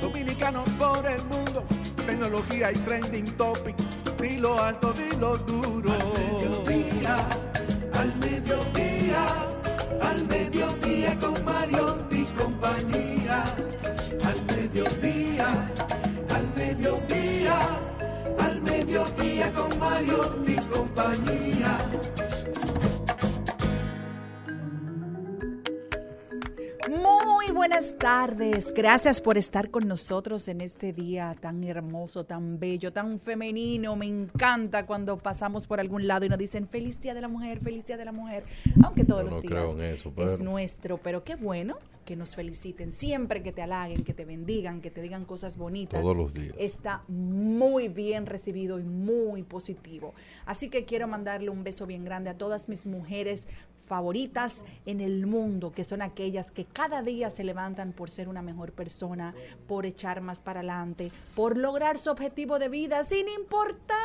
dominicanos por el mundo tecnología y trending topic. Dilo alto, dilo duro. Al mediodía, al mediodía, al mediodía con Mario y compañía. Al mediodía, al mediodía, al mediodía con Mario y compañía. Buenas tardes. Gracias por estar con nosotros en este día tan hermoso, tan bello, tan femenino. Me encanta cuando pasamos por algún lado y nos dicen feliz día de la mujer, feliz día de la mujer. Aunque todos los días eso, pero- es nuestro, pero qué bueno que nos feliciten siempre, que te halaguen, que te bendigan, que te digan cosas bonitas. Todos los días. Está muy bien recibido y muy positivo. Así que quiero mandarle un beso bien grande a todas mis mujeres favoritas en el mundo, que son aquellas que cada día se levantan por ser una mejor persona, por echar más para adelante, por lograr su objetivo de vida, sin importar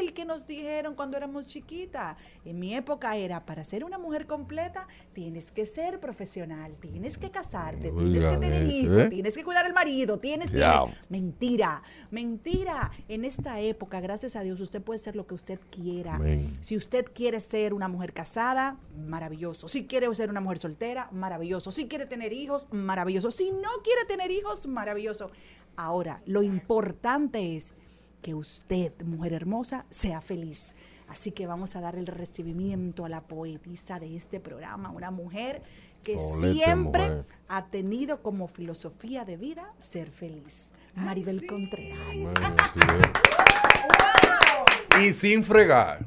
el que nos dijeron cuando éramos chiquitas. En mi época era, para ser una mujer completa, tienes que ser profesional, tienes que casarte, tienes que tener hijos, ¿eh? tienes que cuidar al marido, tienes, tienes. Mentira, mentira. En esta época, gracias a Dios, usted puede ser lo que usted quiera. Si usted quiere ser una mujer casada, maravilloso. Si quiere ser una mujer soltera, maravilloso. Si quiere tener hijos, maravilloso. Si no quiere tener hijos, maravilloso. Ahora, lo importante es que usted, mujer hermosa, sea feliz. Así que vamos a dar el recibimiento a la poetisa de este programa, una mujer que Olete, siempre mujer. ha tenido como filosofía de vida ser feliz. Maribel Contreras. Bueno. Y sin fregar.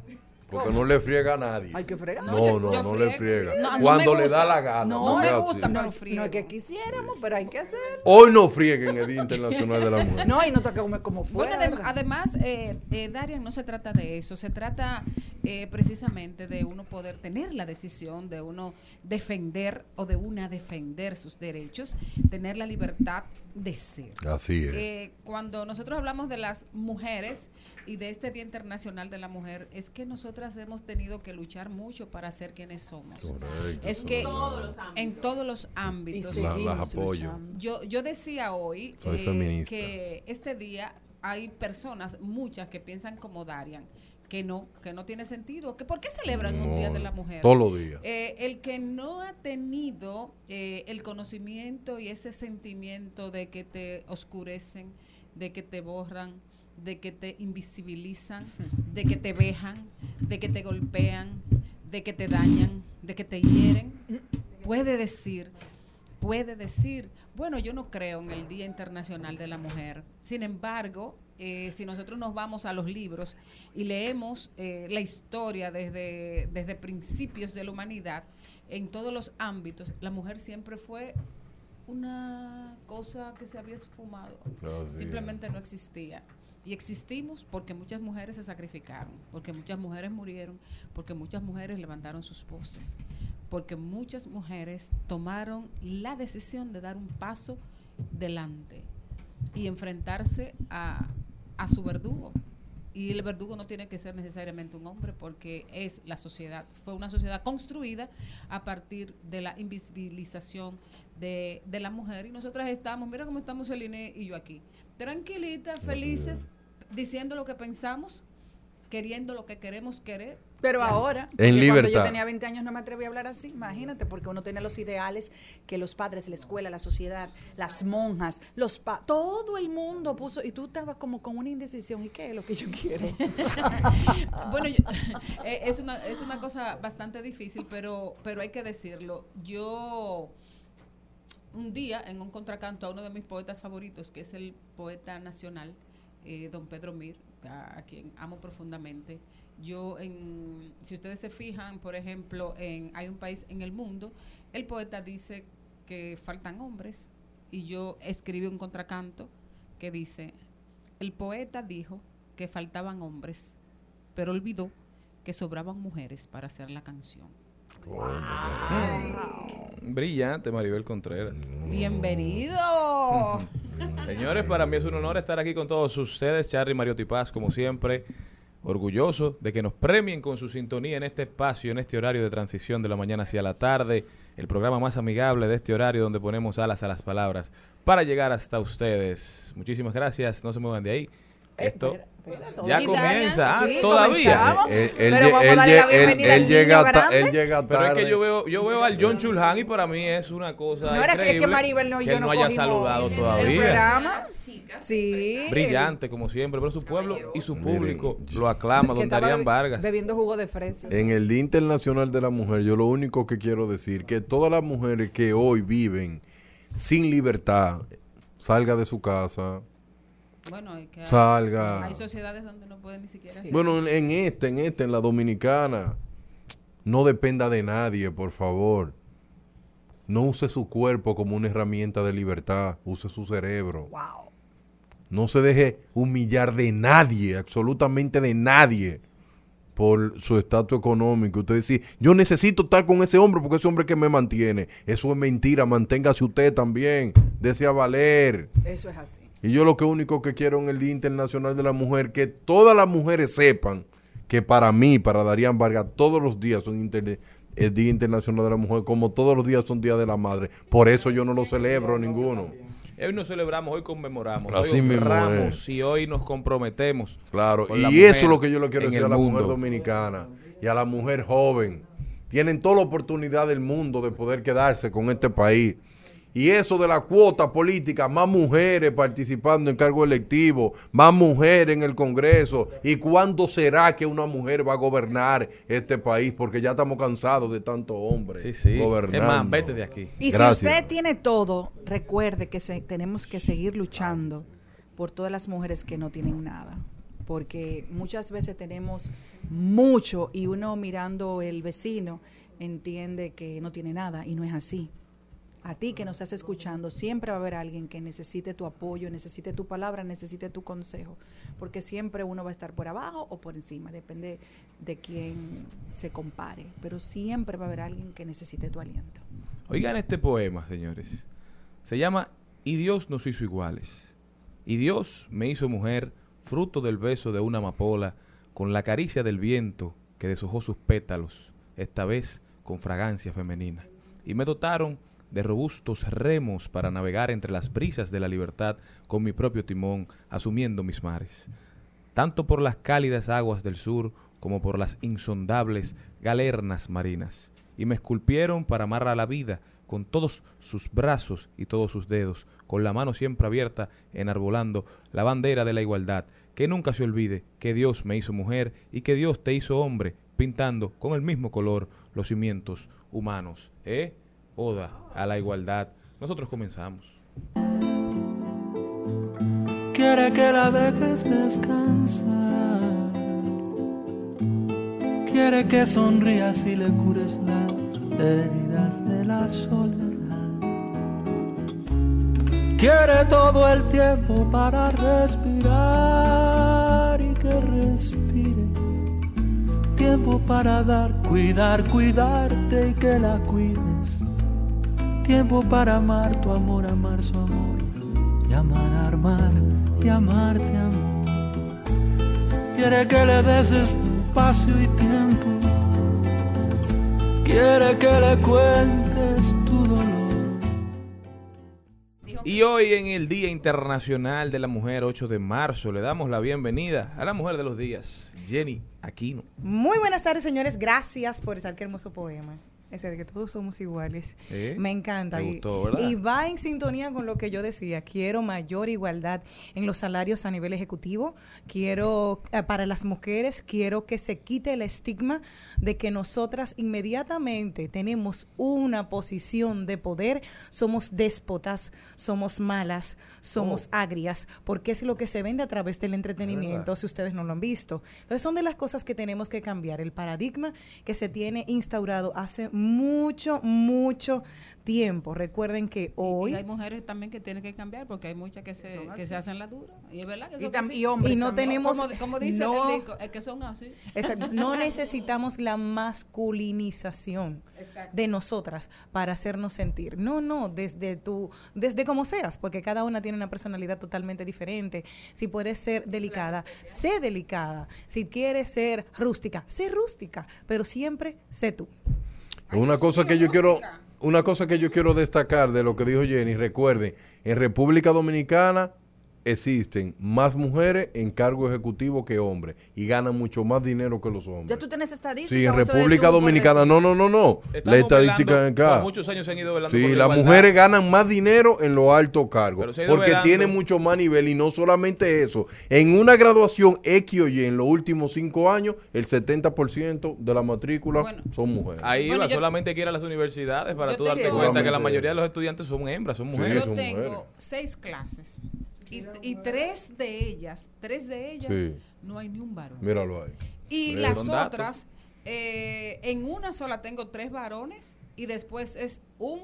Porque no le friega a nadie. Hay que fregar. No, no, yo no le friega. No, Cuando le da la gana. No, me así. gusta, No, pero no friego. es que quisiéramos, pero hay que hacer. Hoy no frieguen el Día Internacional de la Mujer. No, y no toca comer como fuera. Bueno, adem- ¿verdad? además, eh, eh, Darian, no se trata de eso, se trata eh, precisamente de uno poder tener la decisión, de uno defender o de una defender sus derechos, tener la libertad de ser. Así es. Eh, cuando nosotros hablamos de las mujeres y de este Día Internacional de la Mujer, es que nosotras hemos tenido que luchar mucho para ser quienes somos. Correcto. Es que en todos los ámbitos. La- las seguimos apoyo. luchando. Yo, yo decía hoy eh, que este día hay personas, muchas, que piensan como Darian, que no, que no tiene sentido. Que ¿Por qué celebran un Día de la Mujer? Todos los días. Eh, el que no ha tenido eh, el conocimiento y ese sentimiento de que te oscurecen, de que te borran, de que te invisibilizan, de que te vejan, de que te golpean, de que te dañan, de que te hieren, puede decir, puede decir, bueno, yo no creo en el Día Internacional de la Mujer. Sin embargo, eh, si nosotros nos vamos a los libros y leemos eh, la historia desde, desde principios de la humanidad, en todos los ámbitos, la mujer siempre fue una cosa que se había esfumado. Es. Simplemente no existía. Y existimos porque muchas mujeres se sacrificaron, porque muchas mujeres murieron, porque muchas mujeres levantaron sus voces, porque muchas mujeres tomaron la decisión de dar un paso delante y enfrentarse a, a su verdugo. Y el verdugo no tiene que ser necesariamente un hombre porque es la sociedad. Fue una sociedad construida a partir de la invisibilización de, de la mujer. Y nosotras estamos, mira cómo estamos Celine y yo aquí, tranquilitas, felices, diciendo lo que pensamos, queriendo lo que queremos querer. Pero ahora, En porque cuando libertad. yo tenía 20 años no me atreví a hablar así, imagínate, porque uno tiene los ideales que los padres, la escuela, la sociedad, las monjas, los pa todo el mundo puso, y tú estabas como con una indecisión, ¿y qué es lo que yo quiero? Bueno, yo- eh, es, una, es una cosa bastante difícil, pero, pero hay que decirlo. Yo un día en un contracanto a uno de mis poetas favoritos, que es el poeta nacional, eh, don Pedro Mir, a, a quien amo profundamente. Yo, en, si ustedes se fijan, por ejemplo, en hay un país en el mundo, el poeta dice que faltan hombres y yo escribí un contracanto que dice, el poeta dijo que faltaban hombres, pero olvidó que sobraban mujeres para hacer la canción. Brillante, Maribel Contreras. Bienvenido. Señores, para mí es un honor estar aquí con todos ustedes. Charly Mariotti Paz, como siempre, orgulloso de que nos premien con su sintonía en este espacio, en este horario de transición de la mañana hacia la tarde. El programa más amigable de este horario donde ponemos alas a las palabras para llegar hasta ustedes. Muchísimas gracias. No se muevan de ahí. Esto ya comienza. Ah, Sí, todavía. Él, él Pero lle- vamos a él darle lle- la bienvenida él- al él llega, grande. él llega Pero es tarde. que yo veo, yo veo al John Chulhan y para mí es una cosa No era que- es que increíble Maribel no y que yo no haya saludado el todavía. programa. Sí. Brillante, como siempre, pero su pueblo y su Miren, público lo aclama, don Darían Vargas. Bebiendo jugo de fresa. En el Día Internacional de la Mujer, yo lo único que quiero decir que todas las mujeres que hoy viven sin libertad, salga de su casa, Bueno, es que hay, salga. hay sociedades donde no pueden ni siquiera hacer Bueno, en, en esta, en esta, en la dominicana, no dependa de nadie, por favor. No use su cuerpo como una herramienta de libertad, use su cerebro. Wow. No se deje humillar de nadie, absolutamente de nadie, por su estatus económico. Usted dice, yo necesito estar con ese hombre porque ese hombre que me mantiene. Eso es mentira, manténgase usted también, desea valer. Eso es así. Y yo lo que único que quiero en el Día Internacional de la Mujer, que todas las mujeres sepan que para mí, para Darían Vargas, todos los días son el Día Internacional de la Mujer, como todos los días son Día de la Madre. Por eso yo no lo celebro ninguno. Hoy no celebramos, hoy conmemoramos, Así hoy honramos y hoy nos comprometemos. Claro, y eso es lo que yo le quiero decir a la mujer dominicana y a la mujer joven. Tienen toda la oportunidad del mundo de poder quedarse con este país. Y eso de la cuota política, más mujeres participando en cargo electivo, más mujeres en el Congreso. ¿Y cuándo será que una mujer va a gobernar este país? Porque ya estamos cansados de tanto hombre Sí, sí. gobernando. Es más, vete de aquí. Y Gracias. si usted tiene todo, recuerde que se- tenemos que seguir luchando por todas las mujeres que no tienen nada. Porque muchas veces tenemos mucho y uno mirando el vecino entiende que no tiene nada y no es así. A ti que nos estás escuchando, siempre va a haber alguien que necesite tu apoyo, necesite tu palabra, necesite tu consejo. Porque siempre uno va a estar por abajo o por encima, depende de quién se compare. Pero siempre va a haber alguien que necesite tu aliento. Oigan este poema, señores. Se llama Y Dios nos hizo iguales. Y Dios me hizo mujer, fruto del beso de una amapola, con la caricia del viento que deshojó sus pétalos, esta vez con fragancia femenina. Y me dotaron de robustos remos para navegar entre las brisas de la libertad con mi propio timón, asumiendo mis mares tanto por las cálidas aguas del sur como por las insondables galernas marinas, y me esculpieron para amar a la vida con todos sus brazos y todos sus dedos, con la mano siempre abierta, enarbolando la bandera de la igualdad. Que nunca se olvide que Dios me hizo mujer y que Dios te hizo hombre, pintando con el mismo color los cimientos humanos. ¿Eh? Oda a la igualdad. Nosotros comenzamos. Quiere que la dejes descansar. Quiere que sonrías y le cures las heridas de la soledad. Quiere todo el tiempo para respirar y que respires. Tiempo para dar, cuidar, cuidarte y que la cuides. Tiempo para amar tu amor, amar su amor. Y amar, armar y amarte amor. Quiere que le des espacio y tiempo. Quiere que le cuentes tu dolor. Y hoy en el Día Internacional de la Mujer, 8 de marzo, le damos la bienvenida a la mujer de los días, Jenny Aquino. Muy buenas tardes, señores. Gracias por ese qué hermoso poema. Ese de que todos somos iguales. ¿Eh? Me encanta. Y va en sintonía con lo que yo decía. Quiero mayor igualdad en los salarios a nivel ejecutivo. Quiero, eh, para las mujeres, quiero que se quite el estigma de que nosotras inmediatamente tenemos una posición de poder, somos déspotas, somos malas, somos Oh. agrias, porque es lo que se vende a través del entretenimiento, si ustedes no lo han visto. Entonces son de las cosas que tenemos que cambiar, el paradigma que se tiene instaurado hace mucho, mucho tiempo. Recuerden que Y- hoy... Y hay mujeres también que tienen que cambiar porque hay muchas que se, que se hacen la dura. Y es verdad que Y, son tam- así. y hombres Y no también. tenemos- Como, como dice no- el disco, es que son así. Exacto. No necesitamos la masculinización Exacto. de nosotras para hacernos sentir. No, no, desde tu, desde como seas, porque cada una tiene una personalidad totalmente diferente. Si puedes ser delicada, sé delicada. Si quieres ser rústica, sé rústica, pero siempre sé tú. Una cosa que yo quiero, una cosa que yo quiero destacar de lo que dijo Jenny, recuerden, en República Dominicana existen más mujeres en cargo ejecutivo que hombres y ganan mucho más dinero que los hombres. ¿Ya tú tienes estadística? Sí, en República Dominicana, no, no, no, no. Estamos La estadística velando, acá. muchos años se han ido Sí, la las igualdad. mujeres ganan más dinero en los altos cargos. Porque velando. tienen mucho más nivel y no solamente eso. En una graduación X o Y en los últimos cinco años, el 70% de la matrícula Bueno. son mujeres. Ahí Bueno, va, yo- solamente hay que ir a las universidades para tú te darte cuenta que la mayoría de los estudiantes son hembras, son Sí, mujeres. Yo son tengo mujeres. seis clases y, y tres de ellas, tres de ellas, Sí. no hay ni un varón. Míralo ahí. Y las otras, eh, en una sola tengo tres varones y después es un,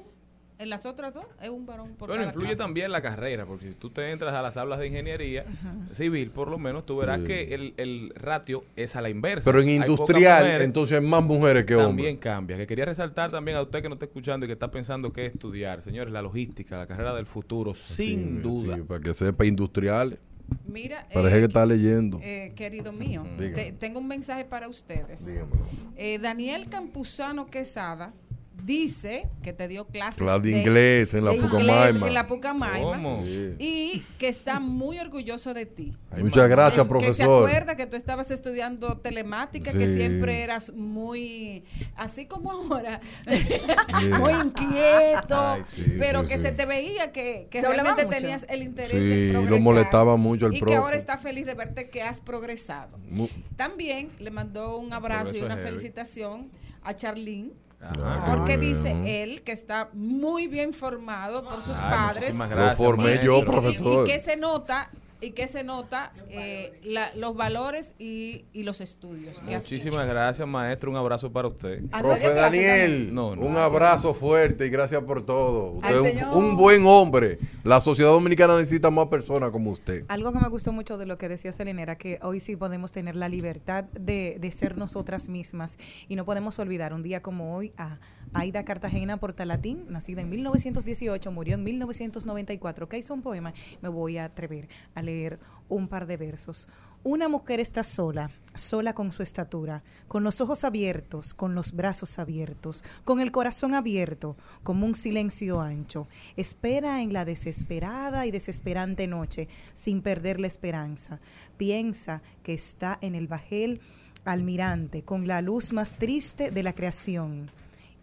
en las otras dos es un varón por Bueno, cada influye clase. también la carrera, porque si tú te entras a las aulas de ingeniería civil, por lo menos, tú verás Sí. que el, el ratio es a la inversa. Pero en Hay industrial, mujeres, entonces hay más mujeres que también hombres. cambia. Que quería resaltar también a usted que no está escuchando y que está pensando qué estudiar. Señores, la logística, la carrera del futuro, sin Sí, duda. sí, para que sepa, industriales. Mira, Parece eh, que está leyendo. eh, querido mío, te- tengo un mensaje para ustedes. Eh, Daniel Campuzano Quesada dice que te dio clases Clase de inglés en la Pucamaima. en la Pucamaima ¿Cómo? Sí. y que está muy orgulloso de ti. Muchas gracias, Es- profesor. Que se acuerda que tú estabas estudiando telemática, que siempre eras muy, así como ahora, muy inquieto, Ay, sí, pero sí, que sí. se te veía que, que Te hablaba realmente mucho. tenías el interés Sí, de lo progresar. molestaba mucho el Y que ahora está feliz de verte que has progresado. También le mandó un abrazo y una heavy. felicitación a Charlene. Porque Ah, dice él que está muy bien formado por sus Ay, padres. Lo formé yo, y- y- profesor. Y que se nota, y que se nota eh, la- los valores y, y los estudios. que Muchísimas gracias, maestro. Un abrazo para usted. Ah, Profe Daniel, No, no. un abrazo fuerte y gracias por todo. Usted es un, un buen hombre. La sociedad dominicana necesita más personas como usted. Algo que me gustó mucho de lo que decía Selena era que hoy sí podemos tener la libertad de, de ser nosotras mismas y no podemos olvidar un día como hoy a Aida Cartagena Portalatín, nacida en 1918, murió en 1994, que hizo un poema. Me voy a atrever a leer un par de versos. Una mujer está sola, sola con su estatura, con los ojos abiertos, con los brazos abiertos, con el corazón abierto, como un silencio ancho. Espera en la desesperada y desesperante noche, sin perder la esperanza. Piensa que está en el bajel almirante, con la luz más triste de la creación.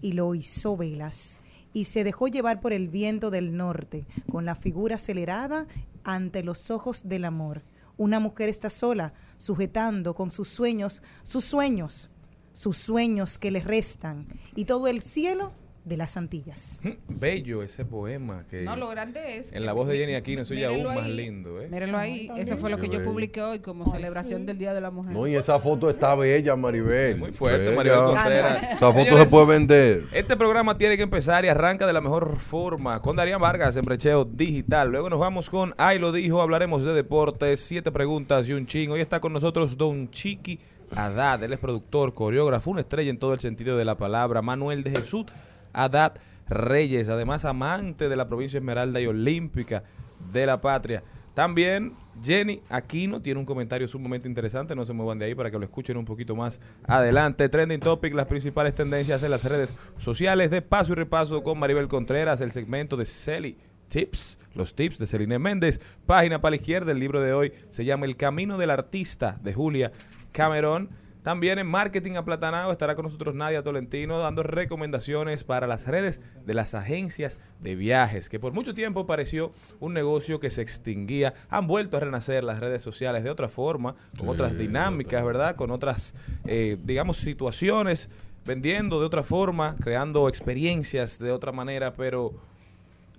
Y lo hizo velas y se dejó llevar por el viento del norte, con la figura acelerada ante los ojos del amor. Una mujer está sola, sujetando con sus sueños, sus sueños, sus sueños que le restan, y todo el cielo de las Antillas. Bello ese poema que No, lo grande es. en la voz de Jenny Aquino soy aún más lindo, ¿eh? Mírenlo ahí. Eso fue lo que yo bello. publiqué hoy como celebración del Día de la Mujer. No, y esa foto está bella, Maribel. Muy fuerte, Bella. Maribel Contreras. Esa foto Señores, se puede vender. Este programa tiene que empezar y arranca de la mejor forma con Darían Vargas en Brecheo Digital. Luego nos vamos con Ay lo dijo, hablaremos de deportes, siete preguntas y un ching. Hoy está con nosotros Don Chiqui Haddad. Él es productor, coreógrafo, una estrella en todo el sentido de la palabra. Manuel de Jesús Haddad Reyes, además amante de la provincia Esmeralda y Olímpica de la patria. También Jenny Aquino tiene un comentario sumamente interesante, no se muevan de ahí para que lo escuchen un poquito más adelante. Trending Topic, las principales tendencias en las redes sociales de paso y repaso con Maribel Contreras, el segmento de Celi Tips, los tips de Celine Méndez. Página para la izquierda, el libro de hoy se llama El Camino del Artista de Julia Cameron. También en Marketing Aplatanado estará con nosotros Nadia Tolentino dando recomendaciones para las redes de las agencias de viajes, que por mucho tiempo pareció un negocio que se extinguía. Han vuelto a renacer las redes sociales de otra forma, con Sí, otras dinámicas, ¿verdad? Con otras, eh, digamos, situaciones, vendiendo de otra forma, creando experiencias de otra manera, pero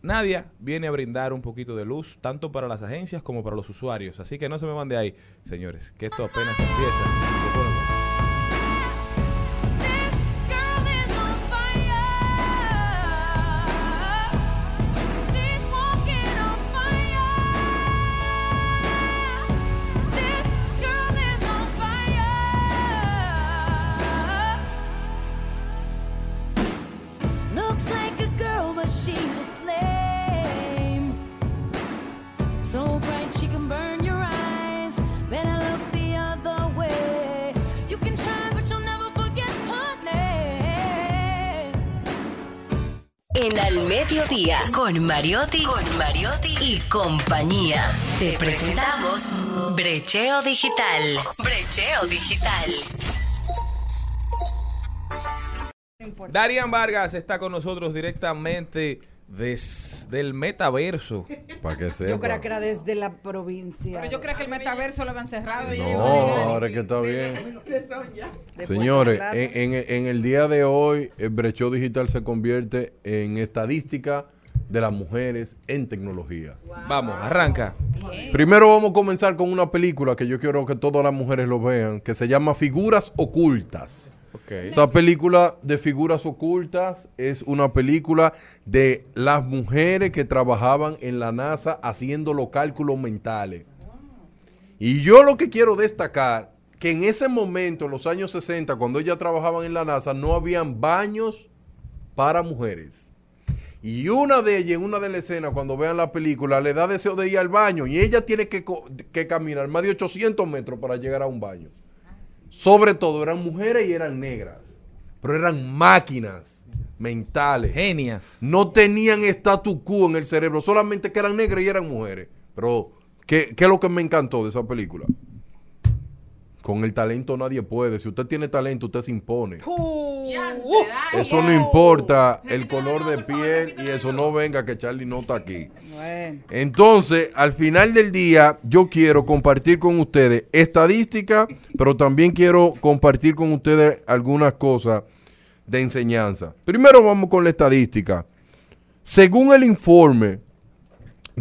Nadia viene a brindar un poquito de luz, tanto para las agencias como para los usuarios. Así que no se me van de ahí, señores, que esto apenas empieza. En Al Mediodía, con Mariotti, con Mariotti y compañía. Te presentamos Brecheo Digital. Brecheo Digital. Darían Vargas está con nosotros directamente desde el metaverso. Para que sepa. Yo creo que era desde la provincia. Pero yo creo que el metaverso lo habían cerrado. y No, a- ahora es que está bien. Señores, en, en- en el día de hoy, el brechó digital se convierte en estadística de las mujeres en tecnología. Vamos, arranca. Primero vamos a comenzar con una película que yo quiero que todas las mujeres lo vean, que se llama Figuras Ocultas. Esa película de figuras ocultas es una película de las mujeres que trabajaban en la NASA haciendo los cálculos mentales. Y yo lo que quiero destacar, que en ese momento, en los años 60, cuando ellas trabajaban en la NASA, no habían baños para mujeres. Y una de ellas, en una de las escenas, cuando vean la película, le da deseo de ir al baño y ella tiene que, que caminar más de 800 metros para llegar a un baño. Sobre todo eran mujeres y eran negras, pero eran máquinas mentales. Genias. No tenían statu quo en el cerebro, solamente que eran negras y eran mujeres. Pero, ¿qué, qué es lo que me encantó de esa película? Con el talento nadie puede. Si usted tiene talento, usted se impone. Eso no importa el color de piel y eso no venga que Charlie no está aquí. Bueno. Entonces, al final del día, yo quiero compartir con ustedes estadística, pero también quiero compartir con ustedes algunas cosas de enseñanza. Primero vamos con la estadística. Según el informe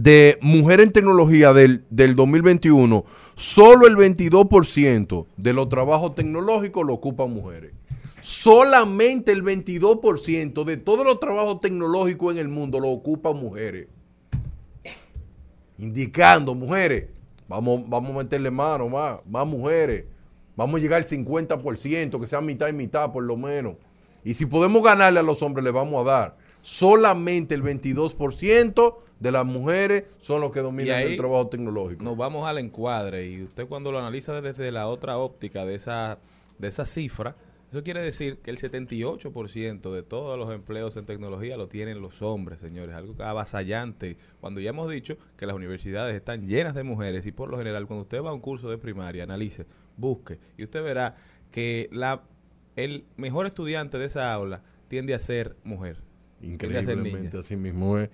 de Mujer en Tecnología del, del 2021, solo el 22% de los trabajos tecnológicos lo ocupan mujeres. Solamente el 22% de todos los trabajos tecnológicos en el mundo lo ocupan mujeres indicando, mujeres, vamos, vamos a meterle mano más, más mujeres, vamos a llegar al 50%, que sea mitad y mitad por lo menos. Y si podemos ganarle a los hombres, le vamos a dar. Solamente el 22% de las mujeres son los que dominan el trabajo tecnológico. Nos vamos al encuadre y usted cuando lo analiza desde la otra óptica de esa, de esa cifra, eso quiere decir que el 78% de todos los empleos en tecnología lo tienen los hombres, señores. Algo avasallante. Cuando ya hemos dicho que las universidades están llenas de mujeres y por lo general cuando usted va a un curso de primaria, analice, busque y usted verá que la, el mejor estudiante de esa aula tiende a ser mujer. Increíblemente, así mismo es.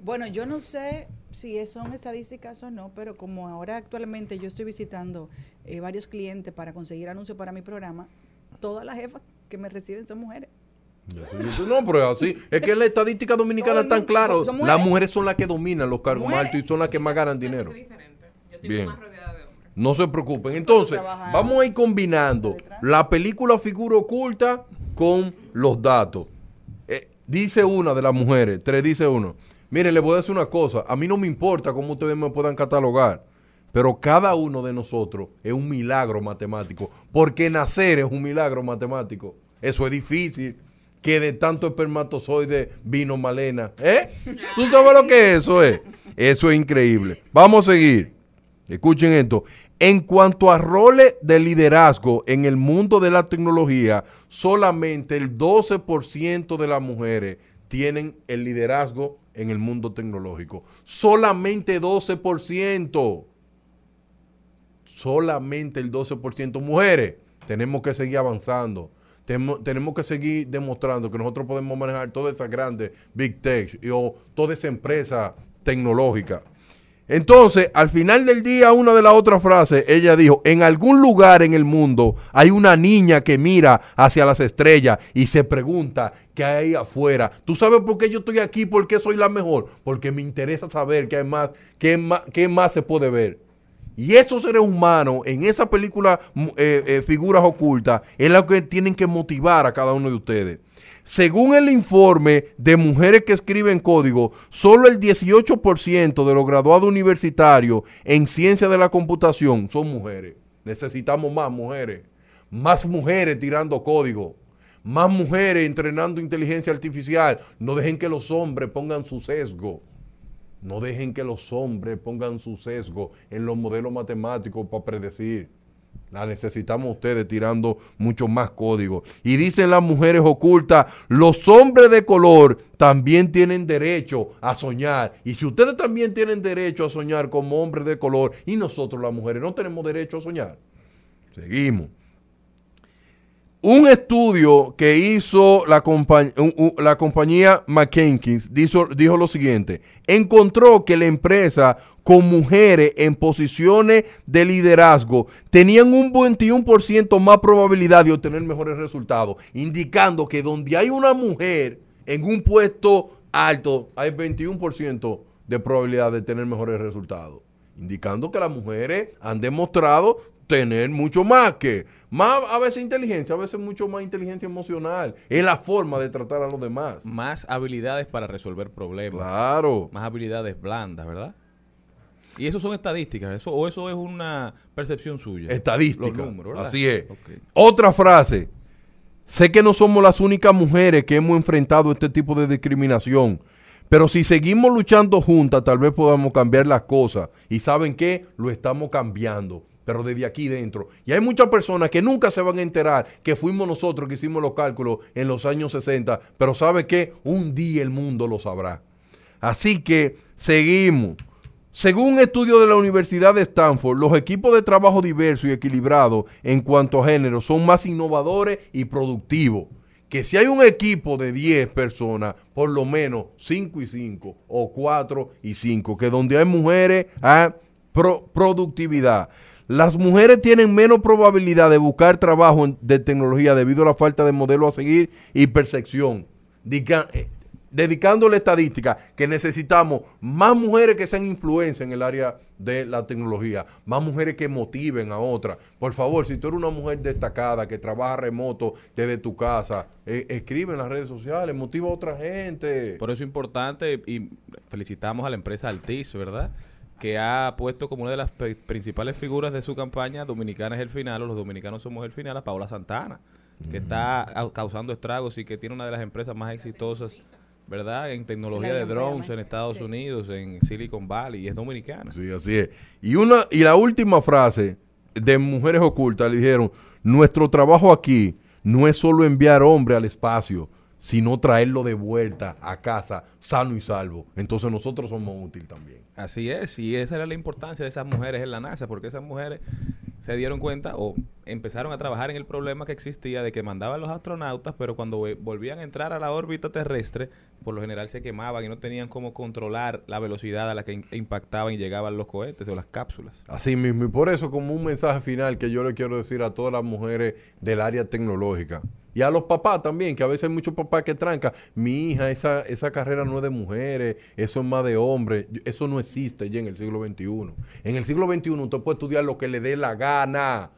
Bueno, yo no sé si es- son estadísticas o no, pero como ahora actualmente yo estoy visitando eh, varios clientes para conseguir anuncios para mi programa, todas las jefas que me reciben son mujeres. Eso No, pero es así. Es que la estadística dominicana es tan son Las mujeres. son las que dominan los cargos más Mujeres. altos y son las que más ganan dinero. Yo Bien. más rodeada de hombres. No se preocupen. Entonces, vamos a ir combinando la película figura oculta con los datos. Eh, dice una de las mujeres, tres dice uno. Miren, les voy a decir una cosa. A mí no me importa cómo ustedes me puedan catalogar. Pero cada uno de nosotros es un milagro matemático. Porque nacer es un milagro matemático. Eso es difícil. Que de tanto espermatozoide vino Malena. ¿Eh? ¿Tú sabes lo que eso es? Eso es increíble. Vamos a seguir. Escuchen esto. En cuanto a roles de liderazgo en el mundo de la tecnología, solamente el 12% de las mujeres tienen el liderazgo en el mundo tecnológico. Solamente 12%. Solamente el 12%. Mujeres, tenemos que seguir avanzando. Tenemos, que seguir demostrando que nosotros podemos manejar toda esa grande Big Tech o toda esa empresa tecnológica. Entonces, al final del día, una de las otras frases, ella dijo, en algún lugar en el mundo hay una niña que mira hacia las estrellas y se pregunta qué hay afuera. ¿Tú sabes por qué yo estoy aquí? ¿Por qué soy la mejor? Porque me interesa saber qué hay más, qué más, qué más se puede ver. Y esos seres humanos, en esa película, mu- eh, eh, figuras ocultas, es lo que tienen que motivar a cada uno de ustedes. Según el informe de mujeres que escriben código, solo el 18% de los graduados universitarios en ciencia de la computación son mujeres. Necesitamos más mujeres. Más mujeres tirando código. Más mujeres entrenando inteligencia artificial. No dejen que los hombres pongan su sesgo. No dejen que los hombres pongan su sesgo en los modelos matemáticos para predecir. La necesitamos ustedes tirando mucho más código. Y dicen las mujeres ocultas, los hombres de color también tienen derecho a soñar. Y si ustedes también tienen derecho a soñar como hombres de color y nosotros las mujeres no tenemos derecho a soñar. Seguimos. Un estudio que hizo la, compañía McKinsey dijo, dijo lo siguiente, encontró que la empresa con mujeres en posiciones de liderazgo tenían un 21% más probabilidad de obtener mejores resultados, indicando que donde hay una mujer en un puesto alto, hay 21% de probabilidad de tener mejores resultados indicando que las mujeres han demostrado tener mucho más que, más a veces inteligencia, a veces mucho más inteligencia emocional. Es la forma de tratar a los demás. Más habilidades para resolver problemas. Claro. Más habilidades blandas, ¿verdad? Y eso son estadísticas, eso, o eso es una percepción suya. Estadística. Los números, ¿verdad? Así es. Otra frase. Sé que no somos las únicas mujeres que hemos enfrentado este tipo de discriminación, pero si seguimos luchando juntas, tal vez podamos cambiar las cosas. Y saben qué? Lo estamos cambiando, pero desde aquí dentro. Y hay muchas personas que nunca se van a enterar que fuimos nosotros que hicimos los cálculos en los años 60, pero ¿sabe qué? Un día el mundo lo sabrá. Así que seguimos. Según un estudio de la Universidad de Stanford, los equipos de trabajo diversos y equilibrados en cuanto a género son más innovadores y productivos. Que si hay un equipo de 10 personas, por lo menos 5 y 5 o 4 y 5, que donde hay mujeres hay pro- productividad. Las mujeres tienen menos probabilidad de buscar trabajo de tecnología debido a la falta de modelo a seguir y percepción. Dica- eh, dedicándole estadística que necesitamos más mujeres que sean influencia en el área de la tecnología, más mujeres que motiven a otras. Por favor, si tú eres una mujer destacada que trabaja remoto desde tu casa, eh, escribe en las redes sociales, motiva a otra gente. Por eso es importante y felicitamos a la empresa Altiz, ¿verdad? Que ha puesto como una de las pe- principales figuras de su campaña Dominicana es el final o los dominicanos somos el final a Paola Santana, que está causando estragos y que tiene una de las empresas más exitosas, ¿verdad? En tecnología de drones en Estados Sí. Unidos, en Silicon Valley, y es dominicana. Sí, así es. Y, una, y la última frase de Mujeres Ocultas le dijeron, nuestro trabajo aquí no es solo enviar hombre al espacio, sino traerlo de vuelta a casa sano y salvo. Entonces nosotros somos útiles también. Así es, y esa era la importancia de esas mujeres en la NASA, porque esas mujeres se dieron cuenta o empezaron a trabajar en el problema que existía de que mandaban los astronautas, pero cuando volvían a entrar a la órbita terrestre, por lo general se quemaban y no tenían cómo controlar la velocidad a la que impactaban y llegaban los cohetes o las cápsulas. Así mismo, y por eso como un mensaje final que yo le quiero decir a todas las mujeres del área tecnológica y a los papás también, que a veces hay muchos papás que trancan, mi hija, esa, esa carrera no es de mujeres, eso es más de hombres, eso no existe ya en el siglo XXI. En el siglo XXI usted puede estudiar lo que le dé la gana,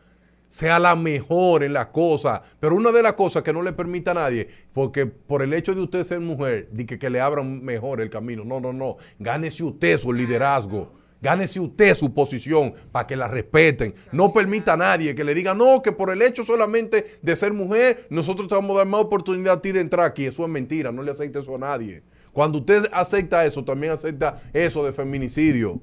sea la mejor en la cosa, pero una de las cosas que no le permita a nadie, porque por el hecho de usted ser mujer, de que, que le abran mejor el camino, no, no, no, gánese usted su liderazgo. Gánese usted su posición para que la respeten. No permita a nadie que le diga, no, que por el hecho solamente de ser mujer, nosotros te vamos a dar más oportunidad a ti de entrar aquí. Eso es mentira, no le acepte eso a nadie. Cuando usted acepta eso, también acepta eso de feminicidio.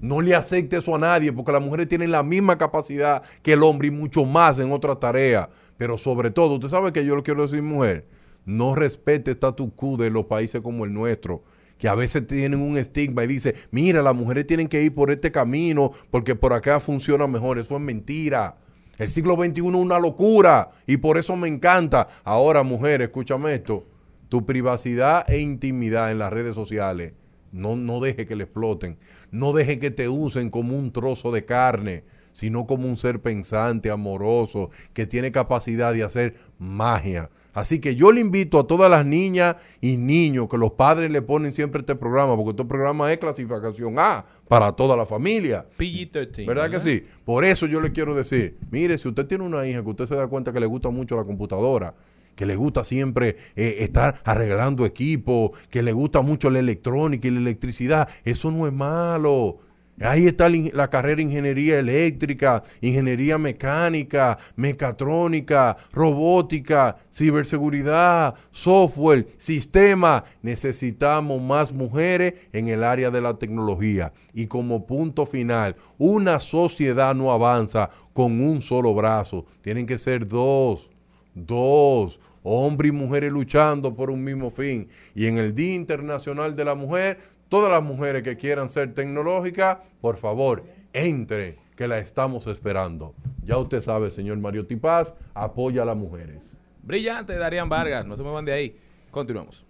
No le acepte eso a nadie, porque las mujeres tienen la misma capacidad que el hombre y mucho más en otras tareas. Pero sobre todo, usted sabe que yo le quiero decir, mujer, no respete status quo de los países como el nuestro, que a veces tienen un estigma y dice, mira, las mujeres tienen que ir por este camino porque por acá funciona mejor. Eso es mentira. El siglo XXI es una locura y por eso me encanta. Ahora, mujer, escúchame esto. Tu privacidad e intimidad en las redes sociales, no, no deje que le exploten. No deje que te usen como un trozo de carne, sino como un ser pensante, amoroso, que tiene capacidad de hacer magia. Así que yo le invito a todas las niñas y niños que los padres le ponen siempre este programa, porque este programa es clasificación A para toda la familia. PG-13. ¿Verdad que sí? Por eso yo le quiero decir, mire, si usted tiene una hija que usted se da cuenta que le gusta mucho la computadora, que le gusta siempre eh, estar arreglando equipo, que le gusta mucho la electrónica y la electricidad, eso no es malo. Ahí está la, carrera de ingeniería eléctrica, ingeniería mecánica, mecatrónica, robótica, ciberseguridad, software, sistema. Necesitamos más mujeres en el área de la tecnología. Y como punto final, una sociedad no avanza con un solo brazo. Tienen que ser dos, dos, hombres y mujeres luchando por un mismo fin. Y en el Día Internacional de la Mujer, todas las mujeres que quieran ser tecnológicas, por favor, entre, que la estamos esperando. Ya usted sabe, señor Mario Tipaz, apoya a las mujeres. Brillante, Darían Vargas. No se muevan de ahí. Continuamos.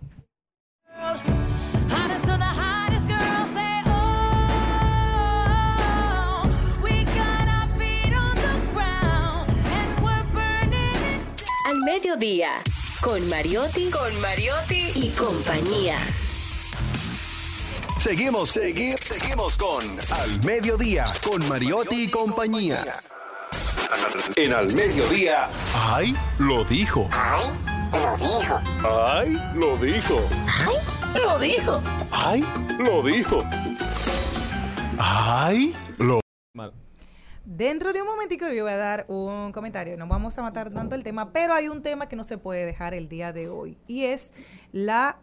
Oh, Al mediodía, con Mariotti, con Mariotti y compañía. Seguimos, segui- seguimos con Al Mediodía, con Mariotti y compañía. En Al Mediodía. ¡Ay! Lo dijo. ¡Ay! Lo dijo. ¡Ay! Lo dijo. Lo dijo. ¡Ay! Lo dijo. ¡Ay! Lo Mal. Dentro de un momentico yo voy a dar un comentario, no vamos a matar tanto el tema, pero hay un tema que no se puede dejar el día de hoy y es la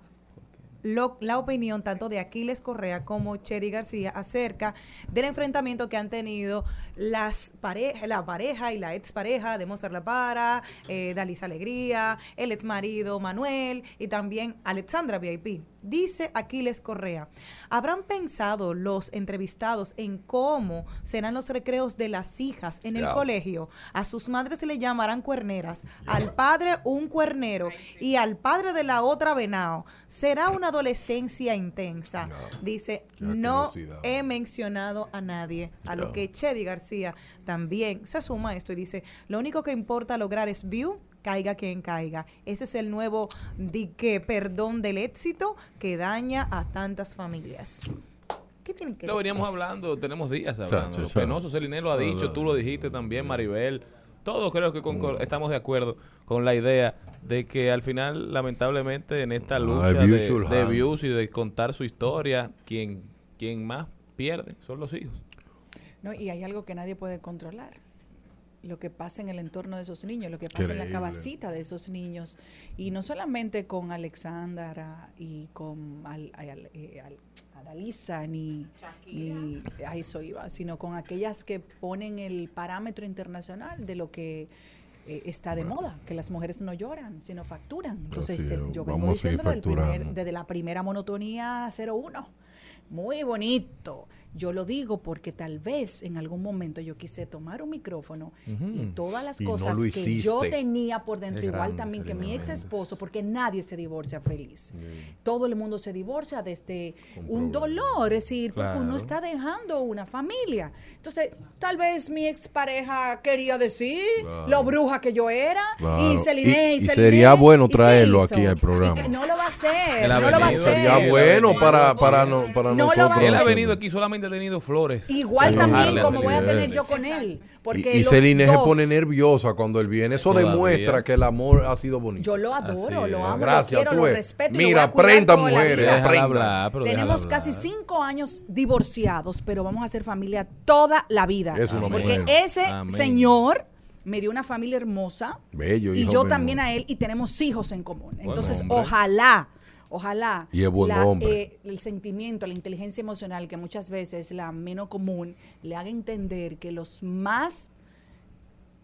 lo- la opinión tanto de Aquiles Correa como Cheri García acerca del enfrentamiento que han tenido las pareja, la pareja y la expareja de Mozart La Para, eh, Dalisa Alegría, el ex marido Manuel y también Alexandra VIP. Dice Aquiles Correa, ¿habrán pensado los entrevistados en cómo serán los recreos de las hijas en el colegio? A sus madres se le llamarán cuerneras, al padre un cuernero y al padre de la otra venao. Será una adolescencia intensa. Dice, no he mencionado a nadie. A lo que Chedi García también se suma a esto y dice, lo único que importa lograr es view, caiga quien caiga. Ese es el nuevo dique, perdón del éxito que daña a tantas familias. ¿Qué tienen que Lo decir? veníamos hablando, tenemos días hablando. Lo penoso, Celine lo ha dicho, tú lo dijiste también, Maribel. Todos creo que concor- estamos de acuerdo con la idea de que al final, lamentablemente, en esta lucha de, de views y de contar su historia, quien, quien más pierde son los hijos. No, y hay algo que nadie puede controlar. Lo que pasa en el entorno de esos niños, lo que pasa en la cabecita de esos niños. Y no solamente con Alexandra y con Al- Al- eh, Al- Adalisa, ni, ni a eso iba, sino con aquellas que ponen el parámetro internacional de lo que eh, está de moda, que las mujeres no lloran, sino facturan. Entonces, Así eh, yo vengo diciéndolo primer- desde la primera monotonía 01. Muy bonito. Yo lo digo porque tal vez en algún momento yo quise tomar un micrófono y todas las Y cosas que yo tenía por dentro, igual grande, también que mi ex esposo, porque nadie se divorcia feliz. Todo el mundo se divorcia desde un dolor, es decir, porque uno está dejando una familia. Entonces, tal vez mi expareja quería decir lo bruja que yo era Claro. y Celine Y- y, y Celine, sería bueno ¿y qué traerlo aquí al programa. Y que no lo va a hacer, no lo va a hacer. Sería bueno para, para, no, para No nosotros. Él ha venido aquí, solamente ha tenido flores. Igual también como voy a tener yo con él. Porque y y se pone nerviosa cuando él viene. Eso Todavía. demuestra que el amor ha sido bonito. Yo lo adoro, lo amo, Gracias, lo quiero, tú lo respeto. Mira, voy a cuidar aprenda, toda la mujeres, Tenemos hablar. casi cinco años divorciados, pero vamos a hacer familia toda la vida. Es una Porque mujer. ese Amén. señor me dio una familia hermosa Bello, y yo también a él y tenemos hijos en común. Entonces, ojalá, ojalá Y es buen hombre. eh, el sentimiento, la inteligencia emocional, que muchas veces es la menos común, le haga entender que los más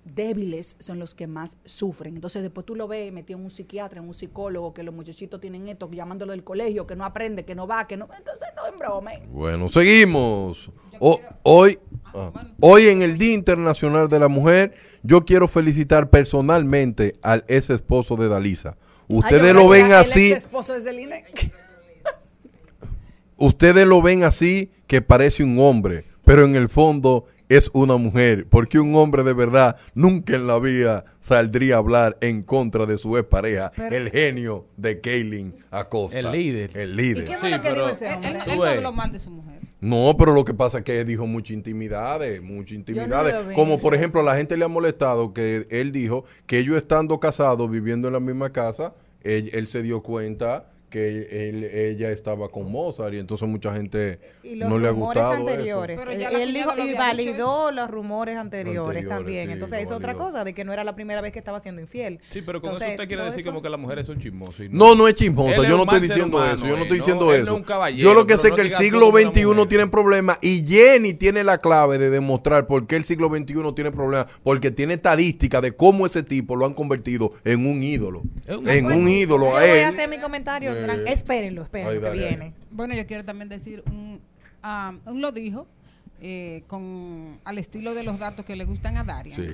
débiles son los que más sufren. Entonces después tú lo ves metido en un psiquiatra, en un psicólogo, que los muchachitos tienen esto, llamándolo del colegio, que no aprende, que no va, que no... Entonces no en broma. Bueno, seguimos. O- hoy, ah, hoy en el Día Internacional de la Mujer, yo quiero felicitar personalmente al ex esposo de Dalisa. Ustedes lo ven así, esposo de Celine. ustedes lo ven así que parece un hombre, pero en el fondo es una mujer, porque un hombre de verdad nunca en la vida saldría a hablar en contra de su expareja, el genio de Kaylin Acosta. El líder. El ¿Y líder. qué fue Sí, lo que dijo pero- ese Él, no habló mal de su mujer. No, pero lo que pasa es que dijo muchas intimidades, muchas intimidades. Como por ejemplo, a la gente le ha molestado que él dijo que ellos estando casados, viviendo en la misma casa, él, él se dio cuenta que él- ella estaba con Mozart y entonces mucha gente Y no le ha rumores gustado anteriores. Pero Él, dijo lo y validó los rumores anteriores, Anteriores, también. sí, Entonces es otra cosa de que no era la primera vez que estaba siendo infiel. Sí, pero con Entonces, eso usted quiere decir eso- como que las mujeres son chismosas. y No, no es chismosa, es yo no estoy diciendo humano, eso, yo no estoy ¿no? diciendo Él no eso. es un caballero, yo lo que sé es no que el siglo XXI tiene problemas y Jenny tiene la clave de demostrar por qué el siglo XXI tiene problemas, porque tiene estadística de cómo ese tipo lo han convertido en un ídolo. Es En un ídolo voy él. a hacer mi comentario. Eh. tran- espérenlo, espérenlo que viene. Bueno, yo quiero también decir un, un lo dijo eh, con al estilo de los datos que le gustan a Daria. Sí.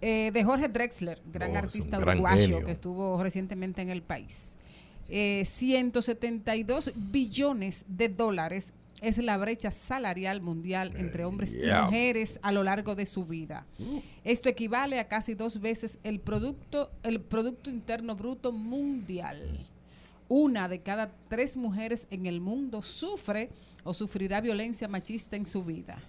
Eh, de Jorge Drexler, gran Oh, artista gran uruguayo genio. que estuvo recientemente en el país. Eh, 172 billones de dólares es la brecha salarial mundial entre hombres y mujeres a lo largo de su vida. Esto equivale a casi dos veces el producto, el producto interno bruto mundial. Una de cada tres mujeres en el mundo sufre o sufrirá violencia machista en su vida.